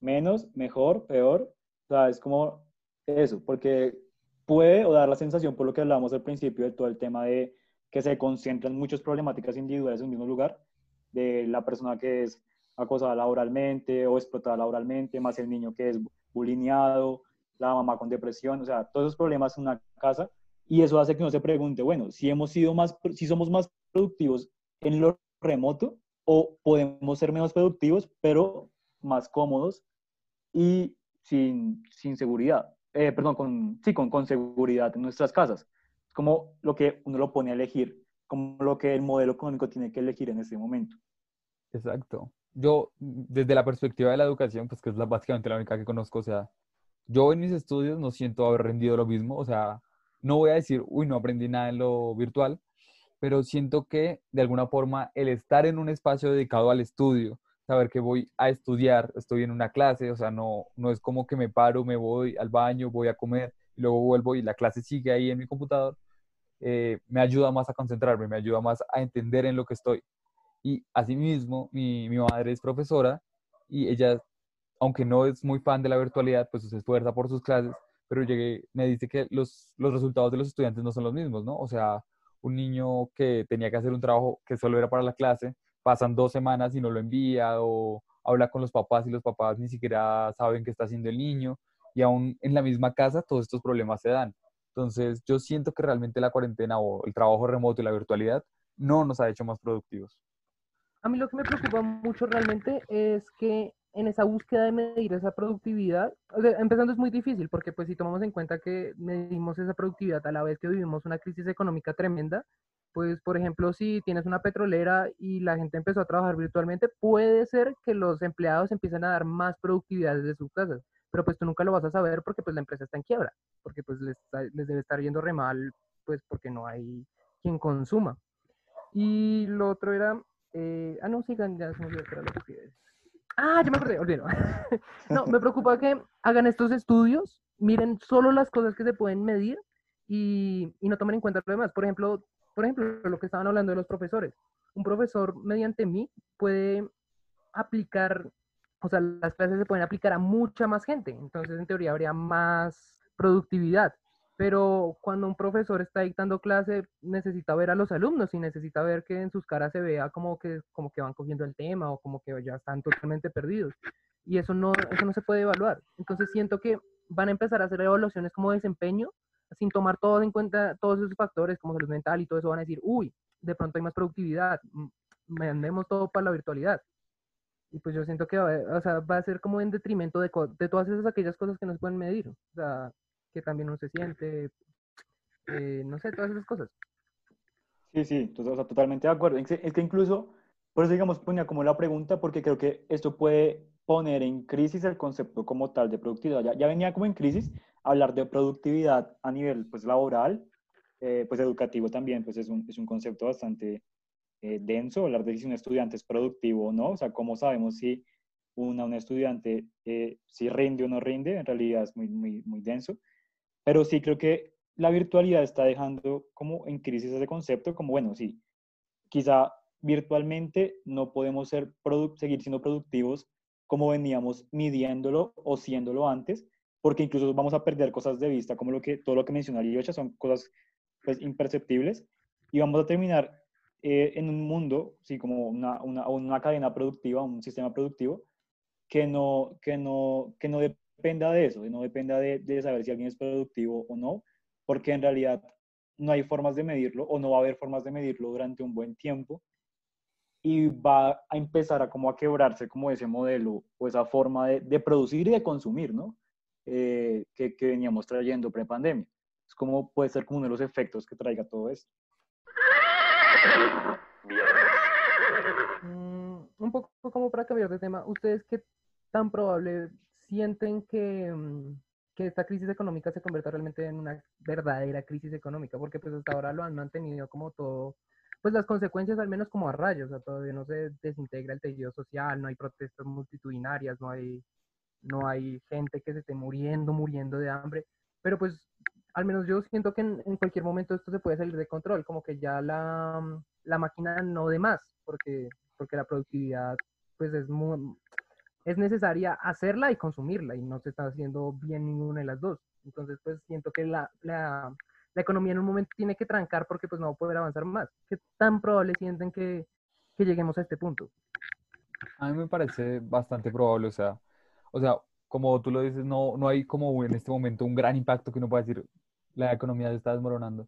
menos, mejor, peor. O sea, es como eso, porque puede o dar la sensación, por lo que hablamos al principio, de todo el tema de que se concentran muchas problemáticas individuales en un mismo lugar, de la persona que es acosada laboralmente o explotada laboralmente, más el niño que es bulineado, la mamá con depresión, o sea, todos esos problemas en una casa y eso hace que uno se pregunte, bueno, si hemos sido más, si somos más productivos en lo remoto o podemos ser menos productivos, pero más cómodos y sin, sin seguridad, eh, perdón, con, sí, con, con seguridad en nuestras casas. Es como lo que uno lo pone a elegir, como lo que el modelo económico tiene que elegir en este momento. Exacto. Yo, desde la perspectiva de la educación, pues que es la, básicamente la única que conozco, o sea, yo en mis estudios no siento haber rendido lo mismo, o sea, no voy a decir, uy, no aprendí nada en lo virtual, pero siento que de alguna forma el estar en un espacio dedicado al estudio, saber que voy a estudiar, estoy en una clase, o sea, no, no es como que me paro, me voy al baño, voy a comer y luego vuelvo y la clase sigue ahí en mi computador, eh, me ayuda más a concentrarme, me ayuda más a entender en lo que estoy. Y asimismo, mi, mi madre es profesora y ella, aunque no es muy fan de la virtualidad, pues se esfuerza por sus clases, pero llegué, me dice que los, los resultados de los estudiantes no son los mismos, ¿no? O sea, un niño que tenía que hacer un trabajo que solo era para la clase, pasan dos semanas y no lo envía o habla con los papás y los papás ni siquiera saben qué está haciendo el niño y aún en la misma casa todos estos problemas se dan. Entonces yo siento que realmente la cuarentena o el trabajo remoto y la virtualidad no nos ha hecho más productivos. A mí lo que me preocupa mucho realmente es que en esa búsqueda de medir esa productividad, empezando es muy difícil porque pues si tomamos en cuenta que medimos esa productividad a la vez que vivimos una crisis económica tremenda, pues por ejemplo si tienes una petrolera y la gente empezó a trabajar virtualmente, puede ser que los empleados empiecen a dar más productividad desde sus casas, pero pues tú nunca lo vas a saber porque pues la empresa está en quiebra, porque pues les, les debe estar yendo re mal, pues porque no hay quien consuma. Y lo otro era, eh, ah no, sigan, ya se me olvidó que era lo que Ah, ya me acordé, olvido. no, me preocupa que hagan estos estudios, miren solo las cosas que se pueden medir y, y, no tomen en cuenta lo demás. Por ejemplo, por ejemplo, lo que estaban hablando de los profesores. Un profesor mediante mí puede aplicar, o sea, las clases se pueden aplicar a mucha más gente. Entonces, en teoría, habría más productividad pero cuando un profesor está dictando clase necesita ver a los alumnos y necesita ver que en sus caras se vea como que, como que van cogiendo el tema o como que ya están totalmente perdidos. Y eso no, eso no se puede evaluar. Entonces siento que van a empezar a hacer evaluaciones como desempeño sin tomar todos en cuenta todos esos factores como salud mental y todo eso van a decir, uy, de pronto hay más productividad, mandemos todo para la virtualidad. Y pues yo siento que o sea, va a ser como en detrimento de, de todas esas aquellas cosas que no se pueden medir. O sea, que también uno se siente, eh, no sé, todas esas cosas. Sí, sí, o sea, totalmente de acuerdo. Es que incluso, por eso digamos, ponía como la pregunta, porque creo que esto puede poner en crisis el concepto como tal de productividad. Ya, ya venía como en crisis hablar de productividad a nivel pues, laboral, eh, pues educativo también, pues es un, es un concepto bastante eh, denso, hablar de si un estudiante es productivo o no, o sea, cómo sabemos si una, un estudiante si rinde o no rinde, en realidad es muy, muy, muy denso. Pero sí creo que la virtualidad está dejando como en crisis ese concepto, como bueno, sí, quizá virtualmente no podemos ser seguir siendo productivos como veníamos midiéndolo o siéndolo antes, porque incluso vamos a perder cosas de vista, como lo que, todo lo que mencionó Yocha, son cosas pues, imperceptibles, y vamos a terminar eh, en un mundo, sí, como una, una, una, cadena productiva, un sistema productivo, que no, que no, que no dependa de eso, no dependa de, de, saber si alguien es productivo o no, porque en realidad no hay formas de medirlo o no va a haber formas de medirlo durante un buen tiempo y va a empezar a como a quebrarse como ese modelo o esa forma de, de producir y de consumir, ¿no? Eh, que, que, veníamos trayendo pre-pandemia. Es como puede ser como uno de los efectos que traiga todo esto. Mm, un poco como para cambiar de tema, ¿ustedes qué tan probable sienten que, mm, que esta crisis económica se convierta realmente en una verdadera crisis económica, porque pues hasta ahora lo han mantenido como todo, pues las consecuencias al menos como a rayos, o sea, todavía no se desintegra el tejido social, no hay protestas multitudinarias, no hay, no hay gente que se esté muriendo, muriendo de hambre, pero pues al menos yo siento que en, en cualquier momento esto se puede salir de control, como que ya la, la máquina no de más, porque, porque la productividad pues es muy, es necesaria hacerla y consumirla y no se está haciendo bien ninguna de las dos. Entonces, pues siento que la, la, la economía en un momento tiene que trancar porque pues no va a poder avanzar más. ¿Qué tan probable sienten que, que lleguemos a este punto? A mí me parece bastante probable, o sea, o sea, como tú lo dices, no, no hay como en este momento un gran impacto que uno pueda decir, la economía se está desmoronando,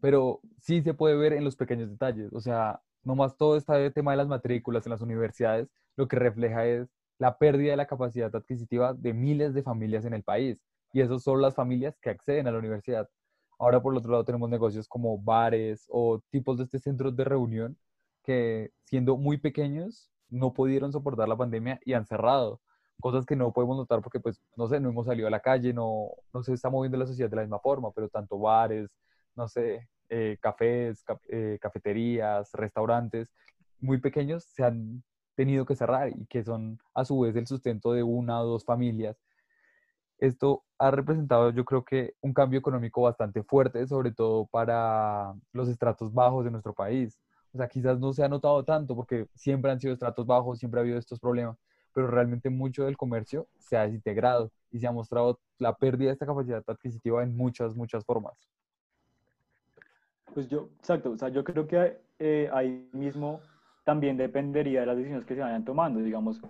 pero sí se puede ver en los pequeños detalles, o sea, nomás todo este tema de las matrículas en las universidades, lo que refleja es la pérdida de la capacidad adquisitiva de miles de familias en el país, y esos son las familias que acceden a la universidad. Ahora, por otro lado, tenemos negocios como bares o tipos de este centros de reunión que, siendo muy pequeños, no pudieron soportar la pandemia y han cerrado. Cosas que no podemos notar porque, pues, no sé, no hemos salido a la calle, no, no se está moviendo la sociedad de la misma forma, pero tanto bares, no sé, eh, cafés, eh, cafeterías, restaurantes muy pequeños se han tenido que cerrar y que son a su vez el sustento de una o dos familias esto ha representado yo creo que un cambio económico bastante fuerte, sobre todo para los estratos bajos de nuestro país. O sea, quizás no se ha notado tanto porque siempre han sido estratos bajos, siempre ha habido estos problemas, pero realmente mucho del comercio se ha desintegrado y se ha mostrado la pérdida de esta capacidad adquisitiva en muchas, muchas formas. Pues yo, exacto, o sea, yo creo que eh, ahí mismo también dependería de las decisiones que se vayan tomando. Digamos,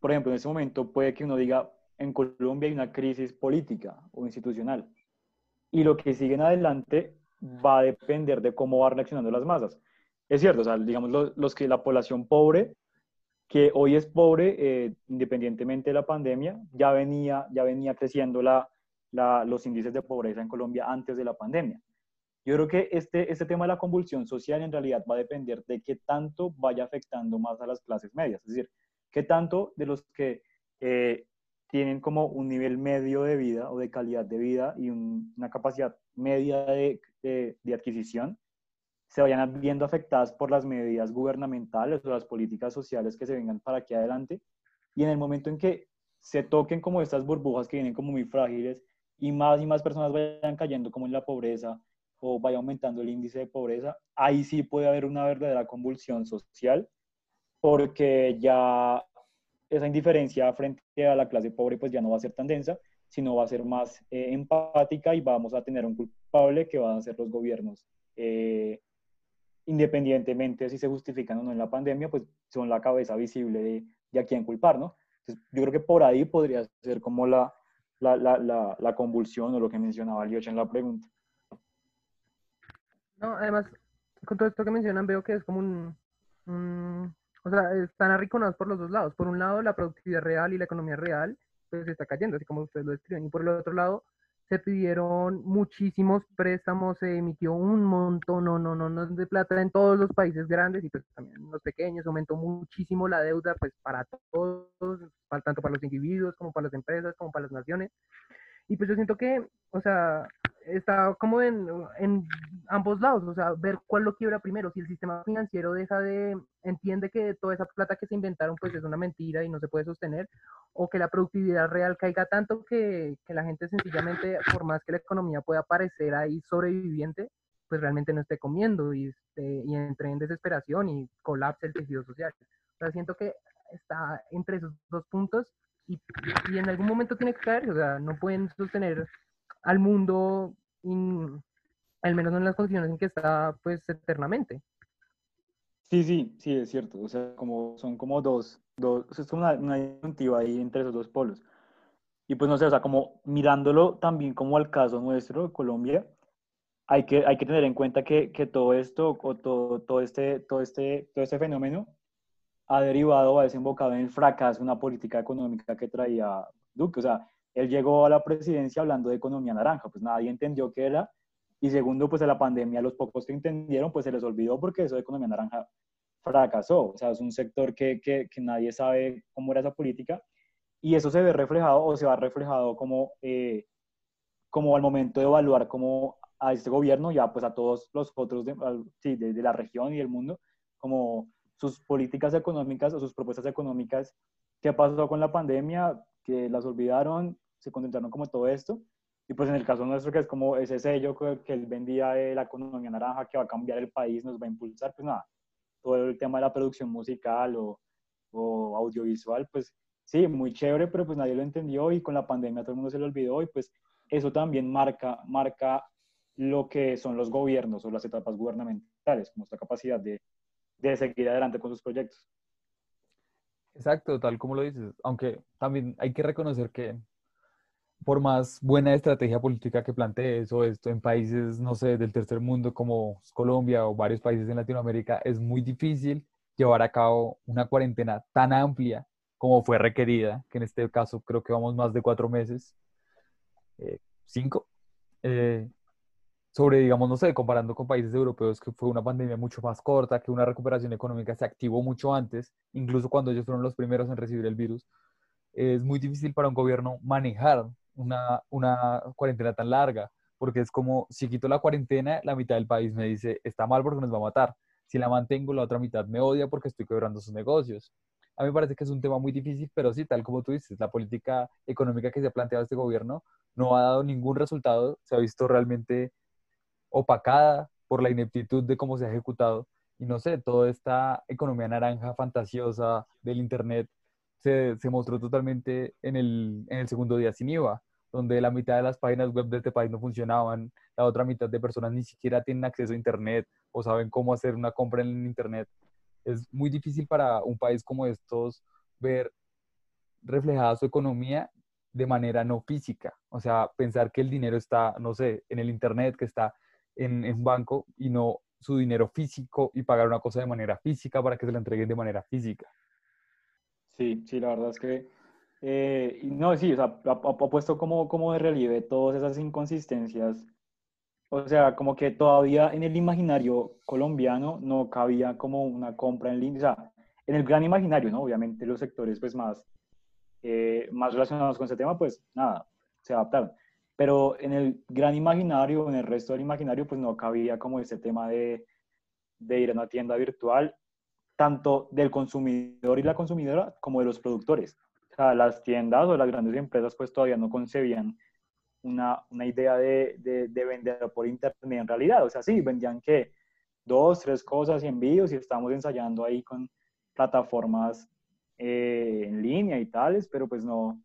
por ejemplo, en ese momento puede que uno diga, en Colombia hay una crisis política o institucional. Y lo que sigue en adelante va a depender de cómo van reaccionando las masas. Es cierto, o sea, digamos, los, que la población pobre, que hoy es pobre, eh, independientemente de la pandemia, ya venía, ya venía creciendo la, los índices de pobreza en Colombia antes de la pandemia. Yo creo que este, este tema de la convulsión social en realidad va a depender de qué tanto vaya afectando más a las clases medias, es decir, qué tanto de los que eh, tienen como un nivel medio de vida o de calidad de vida y una capacidad media de, de, adquisición, se vayan viendo afectadas por las medidas gubernamentales o las políticas sociales que se vengan para aquí adelante. Y en el momento en que se toquen como estas burbujas que vienen como muy frágiles y más y más personas vayan cayendo como en la pobreza o vaya aumentando el índice de pobreza, ahí sí puede haber una verdadera convulsión social porque ya esa indiferencia frente a la clase pobre pues ya no va a ser tan densa, sino va a ser más eh, empática y vamos a tener un culpable que van a ser los gobiernos. Eh, independientemente de si se justifican o no en la pandemia, pues son la cabeza visible de, de a quién culpar, ¿no? Yo creo que por ahí podría ser como la, la, la, la, convulsión o lo que mencionaba Liocha en la pregunta. No, además, con todo esto que mencionan, veo que es como un, o sea, están arriconados por los dos lados. Por un lado, la productividad real y la economía real, pues está cayendo, así como ustedes lo describen. Y por el otro lado, se pidieron muchísimos préstamos, se emitió un montón, no, no, no de plata en todos los países grandes y pues también en los pequeños, aumentó muchísimo la deuda pues para todos, tanto para los individuos como para las empresas, como para las naciones. Y pues yo siento que, o sea, está como en, en, ambos lados, o sea, ver cuál lo quiebra primero. Si el sistema financiero deja de, entiende que toda esa plata que se inventaron pues es una mentira y no se puede sostener, o que la productividad real caiga tanto que, que la gente sencillamente, por más que la economía pueda parecer ahí sobreviviente, pues realmente no esté comiendo y, este, y entre en desesperación y colapse el tejido social. O sea, siento que está entre esos dos puntos y, en algún momento tiene que caer, o sea, no pueden sostener al mundo, al menos no en las condiciones en que está, pues, eternamente. Sí, sí, sí, es cierto, o sea, como, son como dos, dos es como una, una ahí entre esos dos polos. Y pues no sé, o sea, como mirándolo también como al caso nuestro, Colombia, hay que, hay que tener en cuenta que, que todo esto, o todo, todo, este, todo, este, todo este fenómeno, ha derivado, ha desembocado en el fracaso una política económica que traía Duque. O sea, él llegó a la presidencia hablando de economía naranja, pues nadie entendió qué era. Y segundo, pues de la pandemia, los pocos que entendieron, pues se les olvidó porque eso de economía naranja fracasó. O sea, es un sector que, que, que nadie sabe cómo era esa política. Y eso se ve reflejado o se va reflejado como, eh, como al momento de evaluar cómo a este gobierno, ya pues a todos los otros de, sí, de, de la región y del mundo, como sus políticas económicas o sus propuestas económicas, qué pasó con la pandemia, que las olvidaron, se concentraron como todo esto. Y pues en el caso nuestro, que es como ese sello que, él vendía de la economía naranja, que va a cambiar el país, nos va a impulsar, pues nada, todo el tema de la producción musical o, o audiovisual, pues sí, muy chévere, pero pues nadie lo entendió y con la pandemia todo el mundo se lo olvidó y pues eso también marca, marca lo que son los gobiernos o las etapas gubernamentales, nuestra capacidad de, de seguir adelante con sus proyectos. Exacto, tal como lo dices, aunque también hay que reconocer que por más buena estrategia política que plantee eso, esto en países, no sé, del tercer mundo como Colombia o varios países en Latinoamérica, es muy difícil llevar a cabo una cuarentena tan amplia como fue requerida, que en este caso creo que vamos más de cuatro meses, eh, cinco, eh, sobre, digamos, no sé, comparando con países europeos, que fue una pandemia mucho más corta, que una recuperación económica se activó mucho antes, incluso cuando ellos fueron los primeros en recibir el virus, es muy difícil para un gobierno manejar una, una cuarentena tan larga, porque es como, si quito la cuarentena, la mitad del país me dice, está mal porque nos va a matar. Si la mantengo, la otra mitad me odia porque estoy quebrando sus negocios. A mí me parece que es un tema muy difícil, pero sí, tal como tú dices, la política económica que se ha planteado este gobierno no ha dado ningún resultado, se ha visto realmente opacada por la ineptitud de cómo se ha ejecutado. Y no sé, toda esta economía naranja fantasiosa del Internet se, se mostró totalmente en el, en el segundo día sin IVA, donde la mitad de las páginas web de este país no funcionaban, la otra mitad de personas ni siquiera tienen acceso a Internet o saben cómo hacer una compra en Internet. Es muy difícil para un país como estos ver reflejada su economía de manera no física. O sea, pensar que el dinero está, no sé, en el Internet, que está en, un banco y no su dinero físico y pagar una cosa de manera física para que se la entreguen de manera física. Sí, sí, la verdad es que, eh, no, sí, o sea, ha, puesto como, como de relieve todas esas inconsistencias. O sea, como que todavía en el imaginario colombiano no cabía como una compra en línea, o sea, en el gran imaginario, ¿no? Obviamente los sectores pues más, eh, más relacionados con ese tema, pues nada, se adaptaron pero en el gran imaginario, en el resto del imaginario, pues no cabía como ese tema de, de ir a una tienda virtual, tanto del consumidor y la consumidora como de los productores. O sea, las tiendas o las grandes empresas pues todavía no concebían una, una idea de, de, de, vender por internet en realidad. O sea, sí, vendían que dos, tres cosas y envíos y estamos ensayando ahí con plataformas eh, en línea y tales, pero pues no,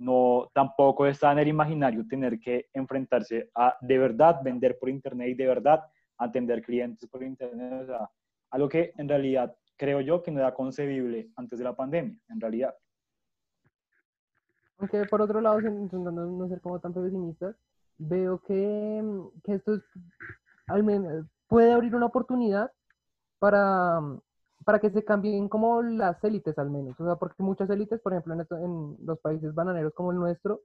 no tampoco está en el imaginario tener que enfrentarse a de verdad vender por internet y de verdad atender clientes por internet, o sea, algo que en realidad creo yo que no era concebible antes de la pandemia, en realidad. Aunque por otro lado, intentando no ser como tan pesimistas, veo que, que esto es, al menos, puede abrir una oportunidad para, para que se cambien como las élites al menos, o sea, porque muchas élites, por ejemplo, en, los países bananeros como el nuestro,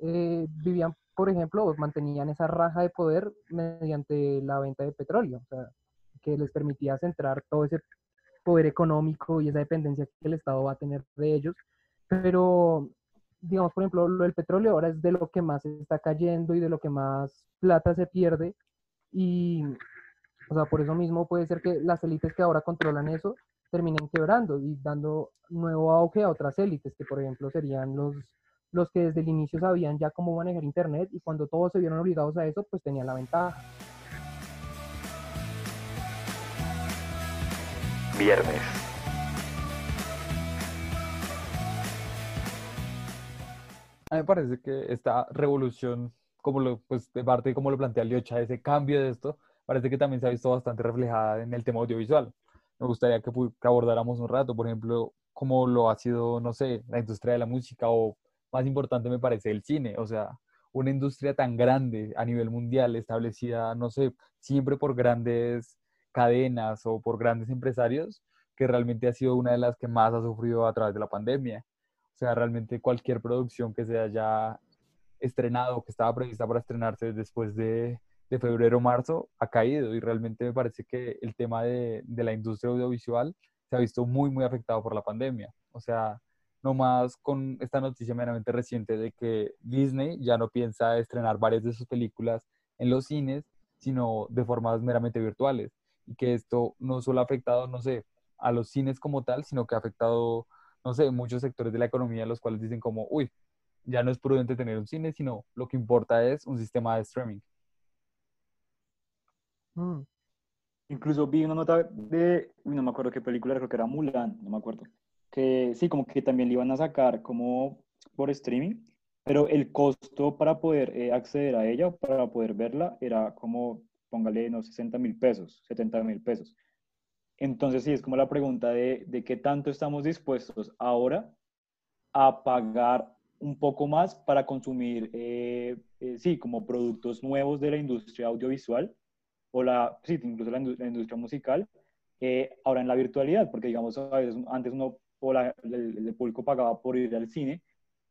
eh, vivían, por ejemplo, mantenían esa raja de poder mediante la venta de petróleo, o sea, que les permitía centrar todo ese poder económico y esa dependencia que el Estado va a tener de ellos, pero digamos, por ejemplo, lo del petróleo ahora es de lo que más está cayendo y de lo que más plata se pierde y o sea, por eso mismo puede ser que las élites que ahora controlan eso terminen quebrando y dando nuevo auge a otras élites, que por ejemplo serían los, los que desde el inicio sabían ya cómo manejar Internet y cuando todos se vieron obligados a eso, pues tenían la ventaja. Viernes. A mí me parece que esta revolución, como lo, pues de parte como lo plantea Liocha, ese cambio de esto, parece que también se ha visto bastante reflejada en el tema audiovisual. Me gustaría que, abordáramos un rato, por ejemplo, cómo lo ha sido, no sé, la industria de la música o más importante me parece el cine, o sea, una industria tan grande a nivel mundial, establecida, no sé, siempre por grandes cadenas o por grandes empresarios, que realmente ha sido una de las que más ha sufrido a través de la pandemia. O sea, realmente cualquier producción que se haya estrenado, que estaba prevista para estrenarse después de, de febrero o marzo ha caído y realmente me parece que el tema de, de, la industria audiovisual se ha visto muy, muy afectado por la pandemia. O sea, no más con esta noticia meramente reciente de que Disney ya no piensa estrenar varias de sus películas en los cines, sino de formas meramente virtuales. Y que esto no solo ha afectado, no sé, a los cines como tal, sino que ha afectado, no sé, muchos sectores de la economía, los cuales dicen como, uy, ya no es prudente tener un cine, sino lo que importa es un sistema de streaming. Mm. Incluso vi una nota de, no me acuerdo qué película, creo que era Mulan, no me acuerdo, que sí, como que también le iban a sacar como por streaming, pero el costo para poder eh, acceder a ella, para poder verla, era como, póngale, no, 60 mil pesos, 70 mil pesos. Entonces sí, es como la pregunta de, de qué tanto estamos dispuestos ahora a pagar un poco más para consumir, eh, eh, sí, como productos nuevos de la industria audiovisual o la, sí, incluso la, industria musical, eh, ahora en la virtualidad, porque digamos, antes uno o el, el, público pagaba por ir al cine,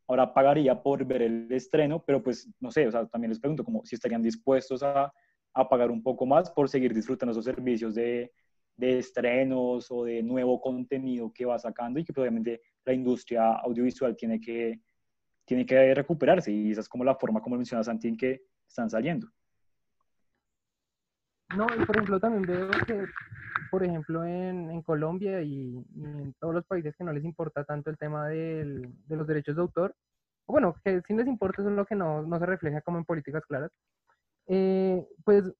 ahora pagaría por ver el estreno, pero pues no sé, o sea, también les pregunto como si estarían dispuestos a, a pagar un poco más por seguir disfrutando esos servicios de, de estrenos o de nuevo contenido que va sacando y que pues, obviamente la industria audiovisual tiene que, tiene que recuperarse y esa es como la forma, como menciona Santi, en que están saliendo. No, y por ejemplo también veo que, por ejemplo, en, en Colombia y, en todos los países que no les importa tanto el tema del, de los derechos de autor, bueno, que sí les importa, eso es lo que no, no se refleja como en políticas claras, eh, pues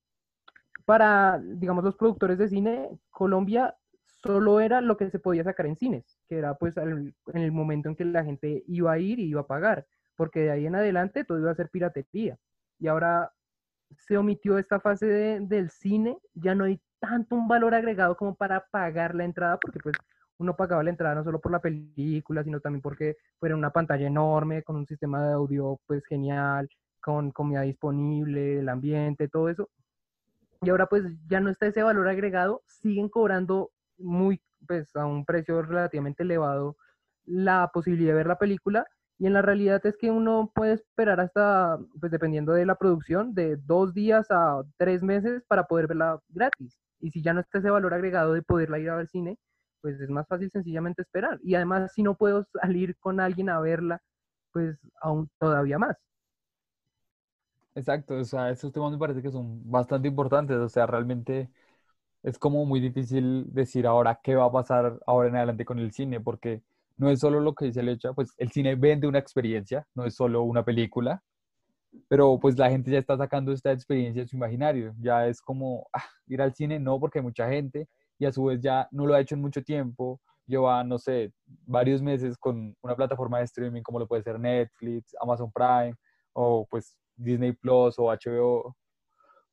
para, digamos, los productores de cine, Colombia solo era lo que se podía sacar en cines, que era pues en el momento en que la gente iba a ir y iba a pagar, porque de ahí en adelante todo iba a ser piratería. Y ahora se omitió esta fase del cine, ya no hay tanto un valor agregado como para pagar la entrada, porque pues uno pagaba la entrada no solo por la película, sino también porque fuera una pantalla enorme, con un sistema de audio pues genial, con comida disponible, el ambiente, todo eso. Y ahora pues ya no está ese valor agregado, siguen cobrando muy, pues a un precio relativamente elevado la posibilidad de ver la película y en la realidad es que uno puede esperar hasta, pues dependiendo de la producción, de dos días a tres meses para poder verla gratis. Y si ya no está ese valor agregado de poderla ir a ver cine, pues es más fácil sencillamente esperar. Y además si no puedo salir con alguien a verla, pues aún todavía más. Exacto, o sea, esos temas me parece que son bastante importantes, o sea, realmente es como muy difícil decir ahora qué va a pasar ahora en adelante con el cine, porque no es solo lo que dice Lecha, pues el cine vende una experiencia, no es solo una película, pero pues la gente ya está sacando esta experiencia de su imaginario, ya es como ah, ir al cine, no, porque hay mucha gente y a su vez ya no lo ha hecho en mucho tiempo, lleva, no sé, varios meses con una plataforma de streaming como lo puede ser Netflix, Amazon Prime o pues Disney Plus o HBO,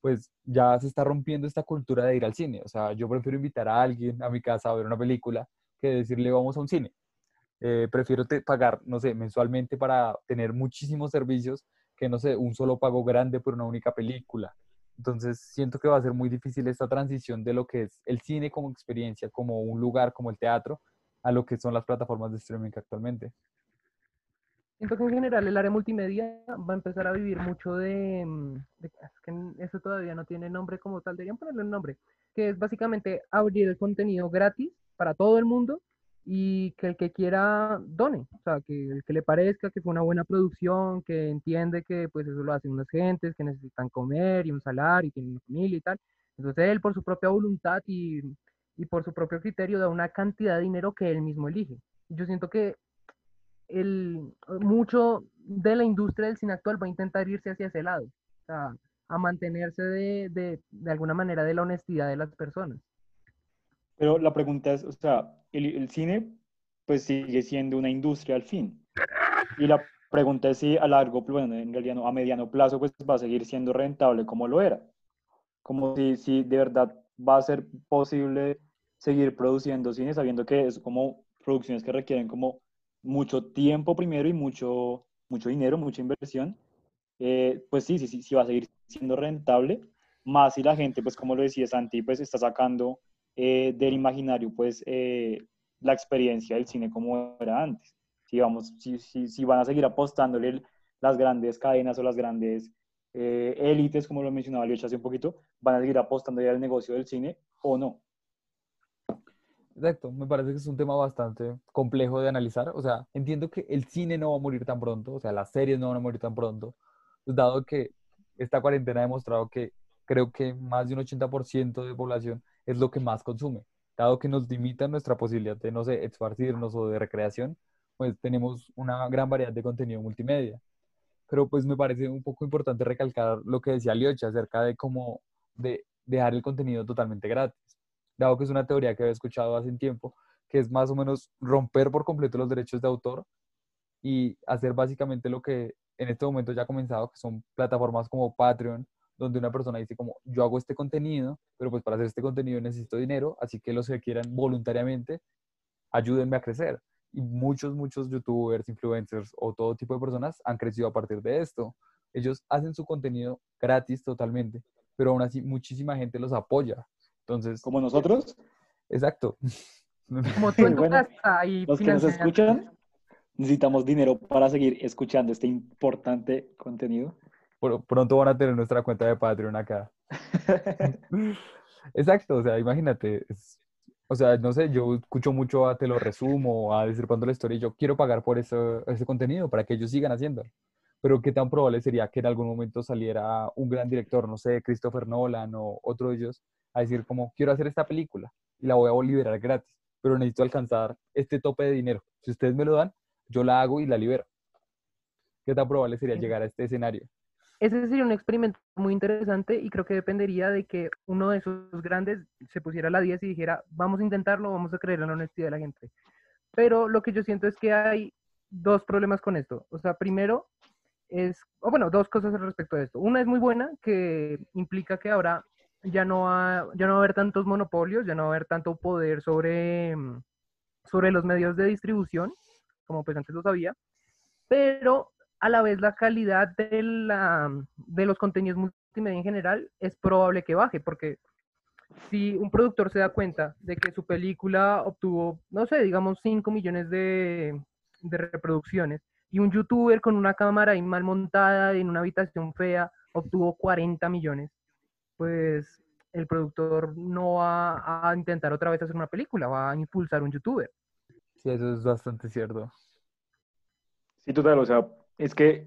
pues ya se está rompiendo esta cultura de ir al cine. O sea, yo prefiero invitar a alguien a mi casa a ver una película que decirle vamos a un cine. Eh, prefiero pagar, no sé, mensualmente para tener muchísimos servicios que, no sé, un solo pago grande por una única película. Entonces, siento que va a ser muy difícil esta transición de lo que es el cine como experiencia, como un lugar, como el teatro, a lo que son las plataformas de streaming actualmente. Siento que en general el área multimedia va a empezar a vivir mucho de, mm, es que eso todavía no tiene nombre como tal, deberían ponerle un nombre, que es básicamente abrir el contenido gratis para todo el mundo y que el que quiera done, o sea, que el que le parezca que fue una buena producción, que entiende que pues eso lo hacen unas gentes que necesitan comer y un salario y tienen una familia y tal. Entonces él por su propia voluntad y, y por su propio criterio da una cantidad de dinero que él mismo elige. Yo siento que el, mucho de la industria del cine actual va a intentar irse hacia ese lado, o sea, a mantenerse de, de, de, alguna manera de la honestidad de las personas. Pero la pregunta es, o sea, el, el cine pues sigue siendo una industria al fin. Y la pregunta es si a largo, bueno, en realidad no, a mediano plazo pues va a seguir siendo rentable como lo era. Como si, si de verdad va a ser posible seguir produciendo cine sabiendo que es como producciones que requieren como mucho tiempo primero y mucho, mucho dinero, mucha inversión, eh, pues sí, sí, sí, sí va a seguir siendo rentable, más si la gente, pues como lo decía Santi, pues está sacando eh, del imaginario, pues eh, la experiencia del cine como era antes. Si, vamos, si, si, si van a seguir apostándole las grandes cadenas o las grandes élites, como lo mencionaba Liocha hace un poquito, van a seguir apostando ya al negocio del cine o no. Exacto, me parece que es un tema bastante complejo de analizar. O sea, entiendo que el cine no va a morir tan pronto, o sea, las series no van a morir tan pronto, pues dado que esta cuarentena ha demostrado que creo que más de un 80% de población es lo que más consume. Dado que nos limita nuestra posibilidad de, no sé, esparcirnos o de recreación, pues tenemos una gran variedad de contenido multimedia. Pero pues me parece un poco importante recalcar lo que decía Liocha acerca de cómo de dejar el contenido totalmente gratis dado que es una teoría que había escuchado hace un tiempo, que es más o menos romper por completo los derechos de autor y hacer básicamente lo que en este momento ya ha comenzado, que son plataformas como Patreon, donde una persona dice como, yo hago este contenido, pero pues para hacer este contenido necesito dinero, así que los que quieran voluntariamente, ayúdenme a crecer. Y muchos, muchos youtubers, influencers o todo tipo de personas han crecido a partir de esto. Ellos hacen su contenido gratis totalmente, pero aún así muchísima gente los apoya. Entonces, Como nosotros, exacto. Como tú en tu Bueno, casa y los que nos escuchan, necesitamos dinero para seguir escuchando este importante contenido. Por- pronto van a tener nuestra cuenta de Patreon acá. Exacto, o sea, imagínate, es- o sea, no sé, yo escucho mucho a Te lo resumo, a Destripando la Historia, y yo quiero pagar por eso, ese contenido para que ellos sigan haciendo. Pero qué tan probable sería que en algún momento saliera un gran director, no sé, Christopher Nolan o otro de ellos, a decir como, quiero hacer esta película y la voy a liberar gratis, pero necesito alcanzar este tope de dinero. Si ustedes me lo dan, yo la hago y la libero. ¿Qué tan probable sería llegar a este escenario? Ese sería un experimento muy interesante y creo que dependería de que uno de esos grandes se pusiera la 10 y dijera, vamos a intentarlo, vamos a creer en la honestidad de la gente. Pero lo que yo siento es que hay dos problemas con esto. O sea, primero es, o bueno, dos cosas al respecto de esto. Una es muy buena, que implica que ahora ya no, va, ya no a haber tantos monopolios, ya no va a haber tanto poder sobre, mm, sobre los medios de distribución, como pues antes lo sabía. Pero a la vez la calidad de, la, de los contenidos multimedia en general es probable que baje, porque si un productor se da cuenta de que su película obtuvo, no sé, digamos 5 millones de, de reproducciones, y un youtuber con una cámara ahí mal montada en una habitación fea obtuvo 40 millones, pues el productor no va a intentar otra vez hacer una película, va a impulsar un youtuber. Sí, eso es bastante cierto. Sí, total, o sea, es que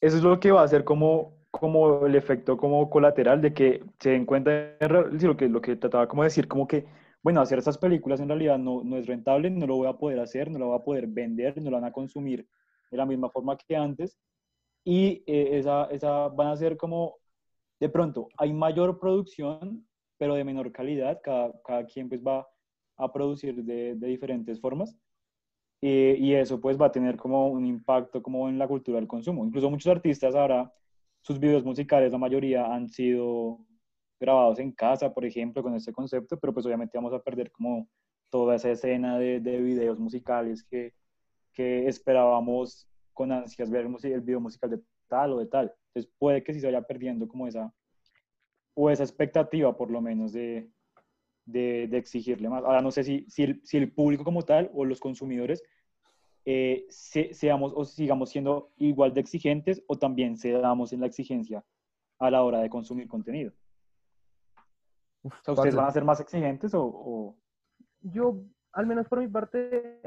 eso es lo que va a ser como, como el efecto como colateral de que se den cuenta, sí, lo que, lo que trataba como de decir, como que, bueno, hacer estas películas en realidad no, no es rentable, no lo voy a poder hacer, no lo voy a poder vender, no lo van a consumir de la misma forma que antes, y eh, esa, esa van a ser como, de pronto, hay mayor producción, pero de menor calidad, cada, cada quien pues va a producir de, de diferentes formas, eh, y eso pues va a tener como un impacto como en la cultura del consumo. Incluso muchos artistas ahora, sus videos musicales, la mayoría han sido grabados en casa, por ejemplo, con este concepto, pero pues obviamente vamos a perder como toda esa escena de, de videos musicales que, que esperábamos con ansias ver el, video musical de tal o de tal. Entonces puede que sí se vaya perdiendo como esa, o esa expectativa por lo menos de, de, de exigirle más. Ahora no sé si, si, el, si el público como tal o los consumidores eh, se- seamos o sigamos siendo igual de exigentes o también cedamos en la exigencia a la hora de consumir contenido. Uf, O sea, ¿Ustedes van a ser más exigentes o...? o- yo, al menos por mi parte,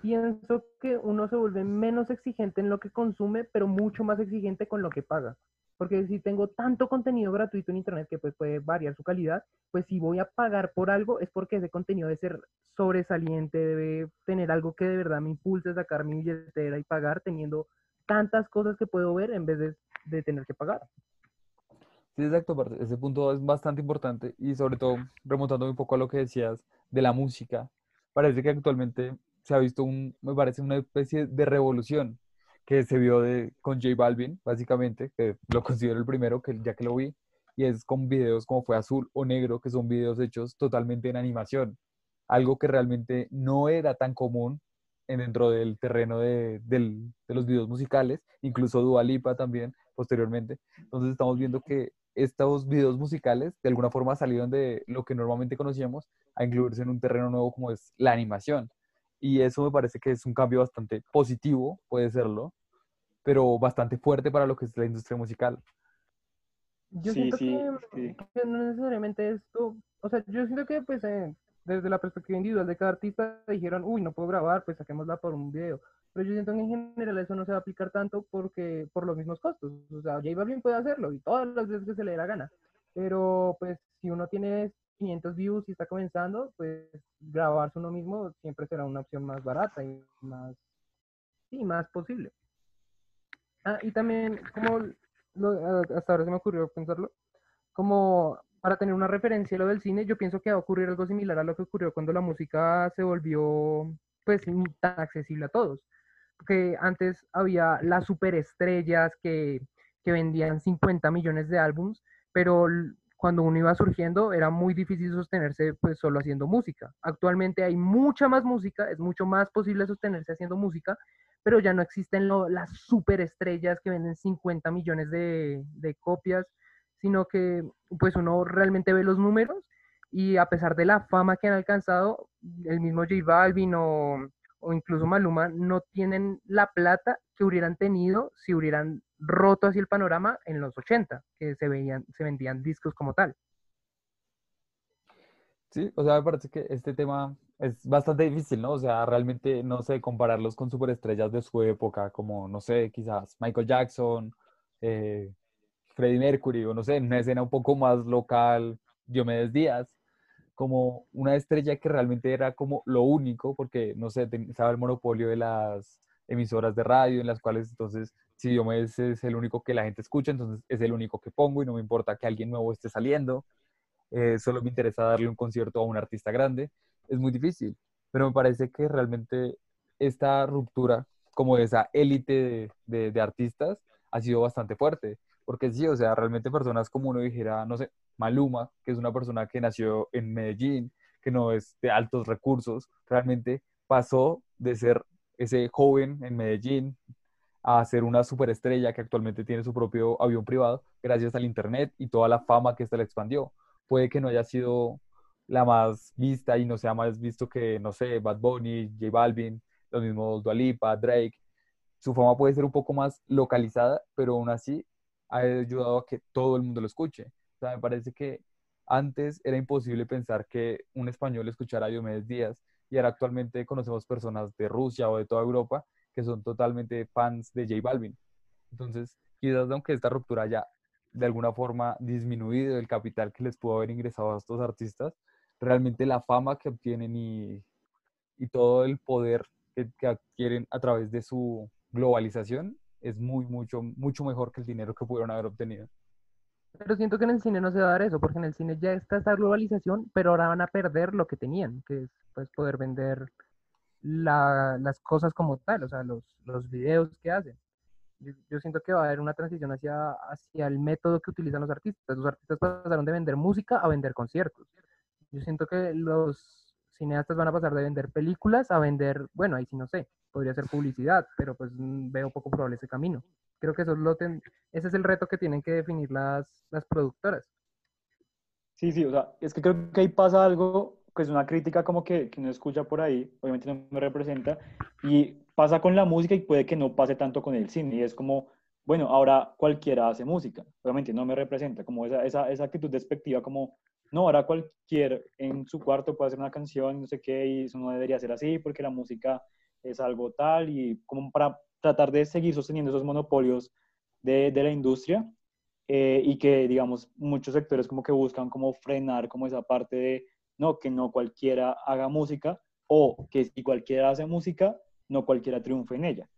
pienso que uno se vuelve menos exigente en lo que consume, pero mucho más exigente con lo que paga. Porque si tengo tanto contenido gratuito en Internet que pues, puede variar su calidad, pues si voy a pagar por algo es porque ese contenido debe ser sobresaliente, debe tener algo que de verdad me impulse a sacar mi billetera y pagar teniendo tantas cosas que puedo ver en vez de, tener que pagar. Sí, exacto, parce, ese punto es bastante importante y sobre todo remontándome un poco a lo que decías de la música, parece que actualmente se ha visto un, me parece una especie de revolución que se vio de, con J Balvin, básicamente, que lo considero el primero, que ya que lo vi, y es con videos como fue Azul o Negro, que son videos hechos totalmente en animación, algo que realmente no era tan común en- dentro del terreno de, del- de los videos musicales, incluso Dua Lipa también posteriormente. Entonces estamos viendo que estos videos musicales de alguna forma salieron de lo que normalmente conocíamos a incluirse en un terreno nuevo como es la animación. Y eso me parece que es un cambio bastante positivo, puede serlo, pero bastante fuerte para lo que es la industria musical. Yo Sí, siento sí, que, sí. que no necesariamente esto, o sea, yo siento que pues eh, desde la perspectiva individual de cada artista dijeron, uy, no puedo grabar, pues saquémosla por un video. Pero yo siento que en general eso no se va a aplicar tanto porque por los mismos costos. O sea, J Balvin puede hacerlo y todas las veces que se le dé la gana. Pero pues si uno tiene 500 views y está comenzando, pues grabarse uno mismo siempre será una opción más barata y más, sí, más posible. Ah, y también, como lo- hasta ahora se me ocurrió pensarlo, como para tener una referencia a lo del cine, yo pienso que va a ocurrir algo similar a lo que ocurrió cuando la música se volvió pues tan accesible a todos. Porque antes había las superestrellas que, que vendían 50 millones de álbums, pero cuando uno iba surgiendo era muy difícil sostenerse pues solo haciendo música. Actualmente hay mucha más música, es mucho más posible sostenerse haciendo música, pero ya no existen las superestrellas que venden 50 millones de, de copias, sino que pues uno realmente ve los números y a pesar de la fama que han alcanzado, el mismo J Balvin o, o incluso Maluma no tienen la plata que hubieran tenido si hubieran roto así el panorama en los 80, que se, veían, se vendían discos como tal. Sí, o sea, me parece que este tema es bastante difícil, ¿no? O sea, realmente no sé compararlos con superestrellas de su época, como, no sé, quizás Michael Jackson, eh, Freddie Mercury, o no sé, en una escena un poco más local, Diomedes Díaz, como una estrella que realmente era como lo único, porque, no sé, estaba el monopolio de las emisoras de radio, en las cuales entonces, si Diomedes es el único que la gente escucha, entonces es el único que pongo y no me importa que alguien nuevo esté saliendo, eh, solo me interesa darle un concierto a un artista grande, es muy difícil, pero me parece que realmente esta ruptura como de esa élite de, artistas ha sido bastante fuerte porque sí, o sea, realmente personas como uno dijera, no sé, Maluma, que es una persona que nació en Medellín, que no es de altos recursos, realmente pasó de ser ese joven en Medellín a ser una superestrella que actualmente tiene su propio avión privado gracias al Internet y toda la fama que ésta le expandió. Puede que no haya sido la más vista y no sea más visto que, no sé, Bad Bunny, J Balvin, los mismos Dualipa, Drake. Su fama puede ser un poco más localizada, pero aún así ha ayudado a que todo el mundo lo escuche. O sea, me parece que antes era imposible pensar que un español escuchara a Diomedes Díaz y ahora actualmente conocemos personas de Rusia o de toda Europa que son totalmente fans de J Balvin. Entonces, quizás aunque esta ruptura haya de alguna forma disminuido el capital que les pudo haber ingresado a estos artistas, realmente la fama que obtienen y, todo el poder que, que adquieren a través de su globalización es muy, mucho, mucho mejor que el dinero que pudieron haber obtenido. Pero siento que en el cine no se va a dar eso, porque en el cine ya está esta globalización, pero ahora van a perder lo que tenían, que es pues, poder vender las cosas como tal, o sea, los, los videos que hacen. Yo, siento que va a haber una transición hacia, hacia el método que utilizan los artistas. Los artistas pasaron de vender música a vender conciertos. Yo siento que los cineastas van a pasar de vender películas a vender, bueno, ahí sí no sé, podría ser publicidad, pero pues mm, veo poco probable ese camino. Creo que eso es lo ese es el reto que tienen que definir las, las productoras. Sí, sí, o sea, es que creo que ahí pasa algo que es una crítica como que, que no escucha por ahí, obviamente no me representa, y pasa con la música y puede que no pase tanto con el cine, y es como, bueno, ahora cualquiera hace música, obviamente no me representa, como esa, esa, esa actitud despectiva, como, no, ahora cualquier en su cuarto puede hacer una canción, no sé qué, y eso no debería ser así, porque la música es algo tal y como para tratar de seguir sosteniendo esos monopolios de, de la industria eh, y que, digamos, muchos sectores como que buscan como frenar como esa parte de, no, que no cualquiera haga música o que si cualquiera hace música, no cualquiera triunfe en ella.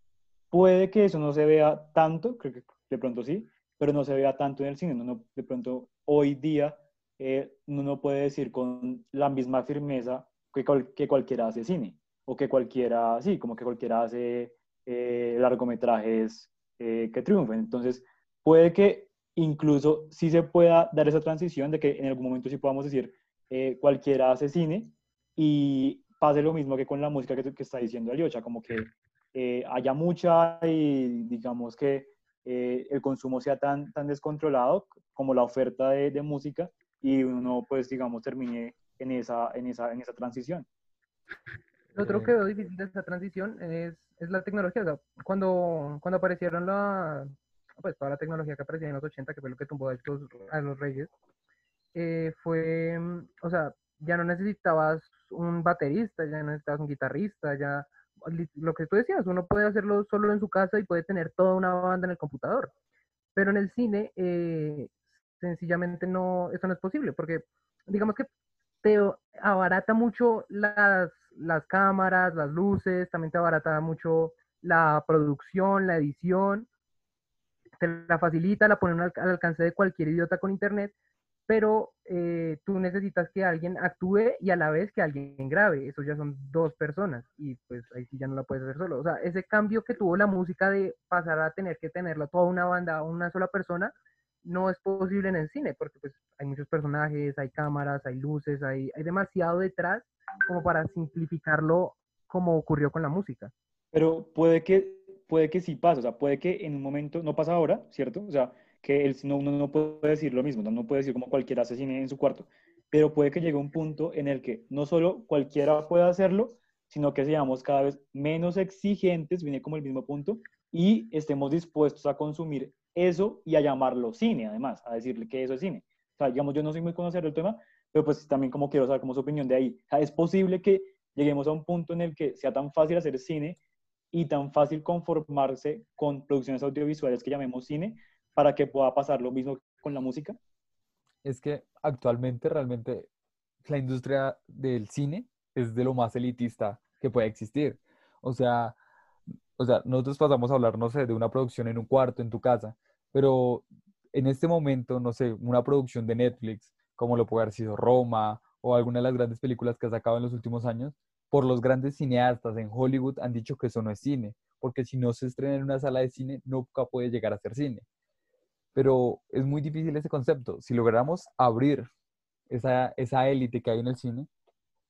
Puede que eso no se vea tanto, creo que de pronto sí, pero no se vea tanto en el cine. No, de pronto hoy día eh, uno no puede decir con la misma firmeza que, que cualquiera hace cine o que cualquiera, sí, como que cualquiera hace eh, largometrajes eh, que triunfen. Entonces, puede que incluso sí se pueda dar esa transición de que en algún momento sí podamos decir eh, cualquiera hace cine y pase lo mismo que con la música que, que está diciendo Aliocha, como que haya mucha y digamos que el consumo sea tan, tan descontrolado como la oferta de, de música y uno pues digamos termine en esa, en esa, en esa transición. Lo otro que veo difícil de esta transición es, es la tecnología. O sea, cuando, cuando aparecieron la, pues toda la tecnología que aparecía en los 80, que fue lo que tumbó a, a los reyes, eh, fue, o sea, ya no necesitabas un baterista, ya no necesitabas un guitarrista, ya lo que tú decías, uno puede hacerlo solo en su casa y puede tener toda una banda en el computador. Pero en el cine, eh, sencillamente no, eso no es posible, porque digamos que te abarata mucho las las cámaras, las luces, también te abarata mucho la producción, la edición, te la facilita, la ponen al, alcance de cualquier idiota con internet, pero eh, tú necesitas que alguien actúe y a la vez que alguien grabe, eso ya son dos personas y pues ahí sí ya no la puedes hacer solo. O sea, ese cambio que tuvo la música de pasar a tener que tenerla toda una banda, una sola persona, no es posible en el cine, porque pues hay muchos personajes, hay cámaras, hay luces, hay, hay demasiado detrás como para simplificarlo como ocurrió con la música. Pero puede que, puede que sí pase, o sea, puede que en un momento, no pasa ahora, ¿cierto? O sea, que el, no, uno no puede decir lo mismo, no, puede decir como cualquiera hace cine en su cuarto, pero puede que llegue un punto en el que no solo cualquiera pueda hacerlo, sino que seamos cada vez menos exigentes, viene como el mismo punto, y estemos dispuestos a consumir eso y a llamarlo cine, además, a decirle que eso es cine. O sea, digamos, yo no soy muy conocedor del tema, pero pues también como quiero saber como su opinión de ahí. O sea, es posible que lleguemos a un punto en el que sea tan fácil hacer cine y tan fácil conformarse con producciones audiovisuales que llamemos cine para que pueda pasar lo mismo con la música? Es que actualmente realmente la industria del cine es de lo más elitista que puede existir. O sea, o sea, nosotros pasamos a hablar, no sé, de una producción en un cuarto, en tu casa, pero en este momento, no sé, una producción de Netflix, como lo puede haber sido Roma o alguna de las grandes películas que ha sacado en los últimos años, por los grandes cineastas en Hollywood han dicho que eso no es cine, porque si no se estrena en una sala de cine, nunca puede llegar a ser cine. Pero es muy difícil ese concepto. Si lográramos abrir esa, esa élite que hay en el cine,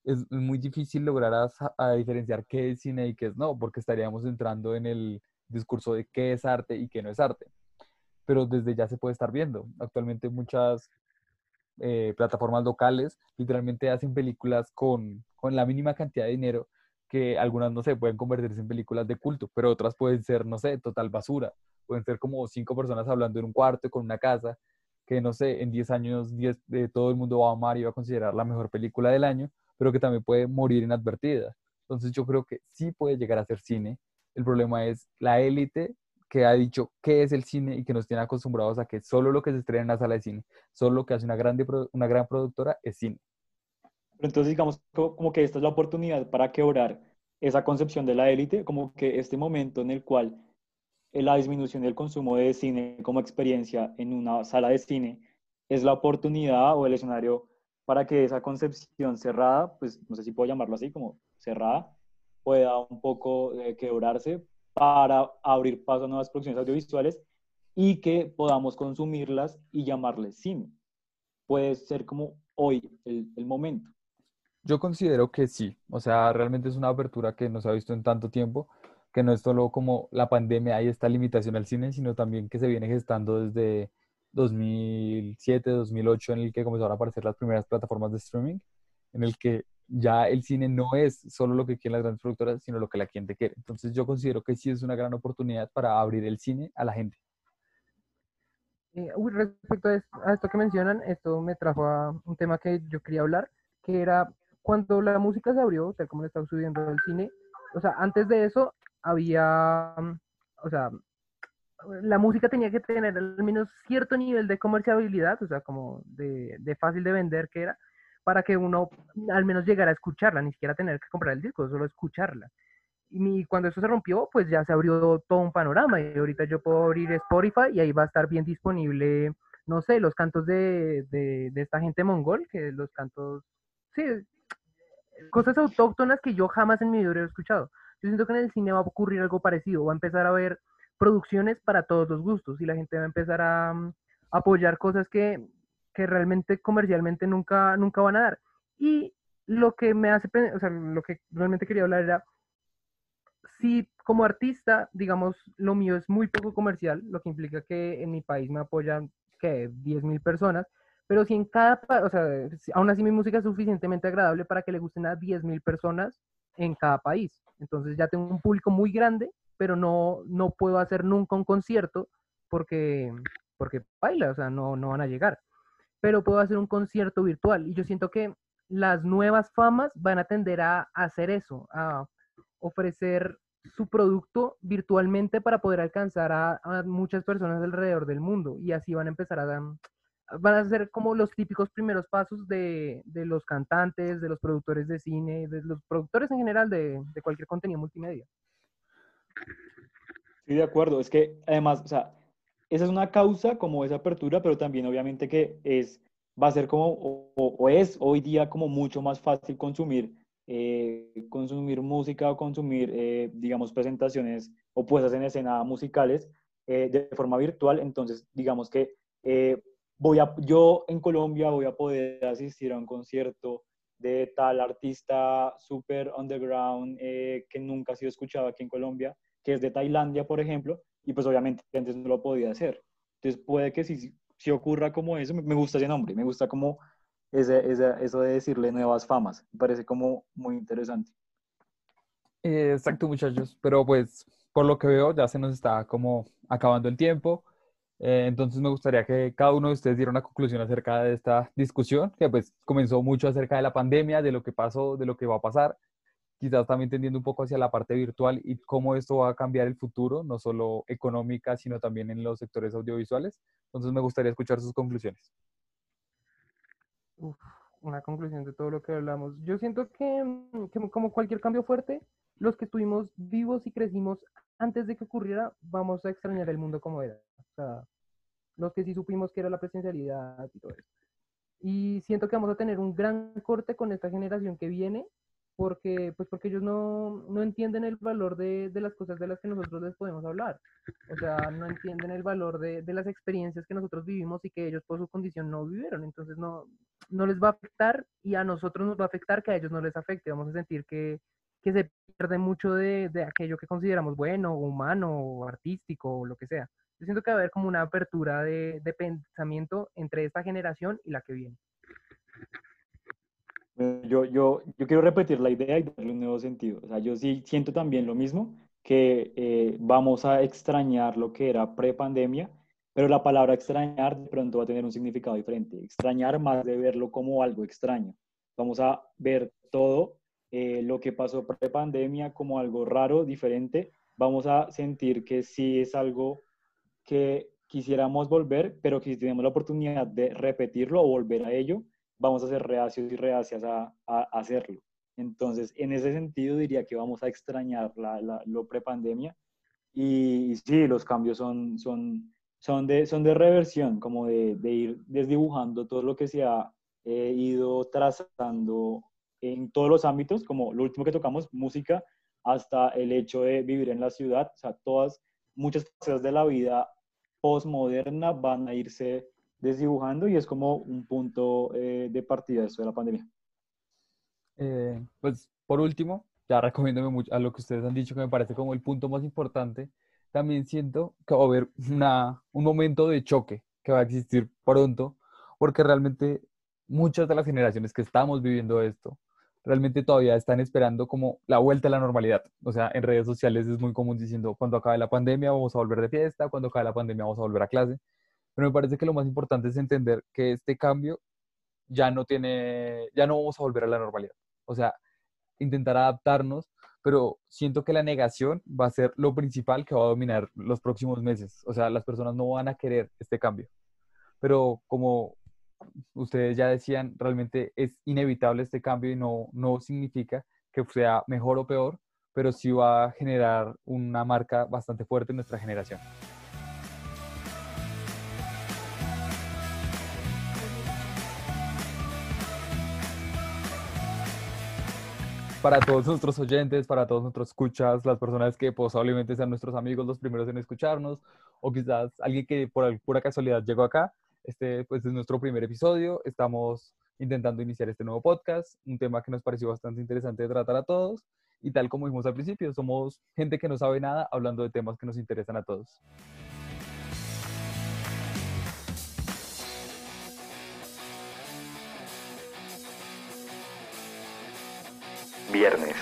es muy difícil lograr a, diferenciar qué es cine y qué es no, porque estaríamos entrando en el discurso de qué es arte y qué no es arte. Pero desde ya se puede estar viendo. Actualmente muchas eh, plataformas locales literalmente hacen películas con, con la mínima cantidad de dinero que algunas, no sé, pueden convertirse en películas de culto, pero otras pueden ser, no sé, total basura. Pueden ser como cinco personas hablando en un cuarto con una casa, que no sé, en 10 años diez, de todo el mundo va a amar y va a considerar la mejor película del año, pero que también puede morir inadvertida. Entonces yo creo que sí puede llegar a ser cine. El problema es la élite que ha dicho qué es el cine y que nos tiene acostumbrados a que solo lo que se estrena en la sala de cine, solo lo que hace una, grande, una gran productora es cine. entonces digamos como que esta es la oportunidad para quebrar esa concepción de la élite, como que este momento en el cual la disminución del consumo de cine como experiencia en una sala de cine es la oportunidad o el escenario para que esa concepción cerrada, pues no sé si puedo llamarlo así, como cerrada, pueda un poco eh, quebrarse para abrir paso a nuevas producciones audiovisuales y que podamos consumirlas y llamarles cine. Puede ser como hoy el, momento. Yo considero que sí, o sea, realmente es una apertura que no se ha visto en tanto tiempo, que no es solo como la pandemia y esta limitación al cine, sino también que se viene gestando desde 2007, 2008, en el que comenzaron a aparecer las primeras plataformas de streaming, en el que ya el cine no es solo lo que quieren las grandes productoras, sino lo que la gente quiere. Entonces yo considero que sí es una gran oportunidad para abrir el cine a la gente. Eh, respecto a esto que mencionan, esto me trajo a un tema que yo quería hablar, que era cuando la música se abrió, tal como le estaba subiendo el cine, o sea, antes de eso había, o sea, la música tenía que tener al menos cierto nivel de comerciabilidad, o sea, como de, fácil de vender que era, para que uno al menos llegara a escucharla, ni siquiera tener que comprar el disco, solo escucharla. Y cuando eso se rompió, pues ya se abrió todo un panorama y ahorita yo puedo abrir Spotify y ahí va a estar bien disponible, no sé, los cantos de, de esta gente mongol, que los cantos, sí, cosas autóctonas que yo jamás en mi vida he escuchado. Yo siento que en el cine va a ocurrir algo parecido, va a empezar a ver producciones para todos los gustos y la gente va a empezar a, mm, apoyar cosas que, que, realmente comercialmente nunca, nunca van a dar. Y lo que me hace, o sea, lo que realmente quería hablar era, si como artista, digamos, lo mío es muy poco comercial, lo que implica que en mi país me apoyan, que 10 mil personas, pero si en cada, o sea, aún así mi música es suficientemente agradable para que le gusten a 10 mil personas en cada país. Entonces ya tengo un público muy grande pero no, no puedo hacer nunca un concierto porque, porque baila, o sea, no, no van a llegar. Pero puedo hacer un concierto virtual y yo siento que las nuevas famas van a tender a, hacer eso, a ofrecer su producto virtualmente para poder alcanzar a, muchas personas alrededor del mundo y así van a empezar a van a ser como los típicos primeros pasos de, de, los cantantes, de los productores de cine, de los productores en general de, de cualquier contenido multimedia. Sí, de acuerdo. Es que además, o sea, esa es una causa como esa apertura, pero también obviamente que es, va a ser como, o, es hoy día como mucho más fácil consumir, eh, consumir música o consumir, eh, digamos, presentaciones o puestas en escena musicales eh, de forma virtual. Entonces, digamos que voy a, yo en Colombia voy a poder asistir a un concierto de tal artista super underground que nunca ha sido escuchado aquí en Colombia, que es de Tailandia, por ejemplo, y pues obviamente antes no lo podía hacer. Entonces puede que si, si ocurra como eso, me, gusta ese nombre, me gusta como ese, eso de decirle nuevas famas, me parece como muy interesante. Exacto, muchachos, pero pues por lo que veo ya se nos está como acabando el tiempo. Eh, entonces me gustaría que cada uno de ustedes diera una conclusión acerca de esta discusión, que pues comenzó mucho acerca de la pandemia, de lo que pasó, de lo que va a pasar, quizás también tendiendo un poco hacia la parte virtual y cómo esto va a cambiar el futuro, no solo económica, sino también en los sectores audiovisuales. Entonces me gustaría escuchar sus conclusiones. una conclusión de todo lo que hablamos. Yo siento que, que como cualquier cambio fuerte, los que estuvimos vivos y crecimos antes de que ocurriera, vamos a extrañar el mundo como era. O sea, los que sí supimos que era la presencialidad y todo eso. Y siento que vamos a tener un gran corte con esta generación que viene, porque, pues porque ellos no, no entienden el valor de, de, las cosas de las que nosotros les podemos hablar. O sea, no entienden el valor de, de, las experiencias que nosotros vivimos y que ellos por su condición no vivieron. Entonces no, no les va a afectar y a nosotros nos va a afectar que a ellos no les afecte. Vamos a sentir que, que se pierde mucho de, de aquello que consideramos bueno, humano, o artístico, o lo que sea. Yo siento que va a haber como una apertura de, de pensamiento entre esta generación y la que viene. Yo, yo, yo quiero repetir la idea y darle un nuevo sentido. O sea, yo sí siento también lo mismo, que eh, vamos a extrañar lo que era pre-pandemia, pero la palabra extrañar de pronto va a tener un significado diferente. Extrañar más de verlo como algo extraño. Vamos a ver todo eh, lo que pasó pre-pandemia como algo raro, diferente. Vamos a sentir que sí es algo que quisiéramos volver, pero que si tenemos la oportunidad de repetirlo o volver a ello, vamos a ser reacios y reacias a, hacerlo. Entonces, en ese sentido diría que vamos a extrañar la, lo prepandemia y, y, sí, los cambios son, son, son, de, son de reversión, como de, de ir desdibujando todo lo que se ha eh, ido trazando en todos los ámbitos, como lo último que tocamos, música, hasta el hecho de vivir en la ciudad, o sea, todas, muchas cosas de la vida postmoderna van a irse desdibujando y es como un punto eh, de partida esto de la pandemia. Eh, pues por último, ya recomiéndome mucho a lo que ustedes han dicho que me parece como el punto más importante, también siento que va a haber una, un momento de choque que va a existir pronto, porque realmente muchas de las generaciones que estamos viviendo esto, realmente todavía están esperando como la vuelta a la normalidad. O sea, en redes sociales es muy común diciendo, cuando acabe la pandemia vamos a volver de fiesta, cuando acabe la pandemia vamos a volver a clase. Pero me parece que lo más importante es entender que este cambio ya no tiene, ya no vamos a volver a la normalidad. O sea, intentar adaptarnos, pero siento que la negación va a ser lo principal que va a dominar los próximos meses. O sea, las personas no van a querer este cambio. Pero como ustedes ya decían, realmente es inevitable este cambio y no, no significa que sea mejor o peor, pero sí va a generar una marca bastante fuerte en nuestra generación. Para todos nuestros oyentes, para todos nuestros escuchas, las personas que posiblemente sean nuestros amigos los primeros en escucharnos, o quizás alguien que por pura casualidad llegó acá. Este pues es nuestro primer episodio. Estamos intentando iniciar este nuevo podcast, un tema que nos pareció bastante interesante de tratar a todos. Y tal como dijimos al principio, somos gente que no sabe nada hablando de temas que nos interesan a todos. viernes.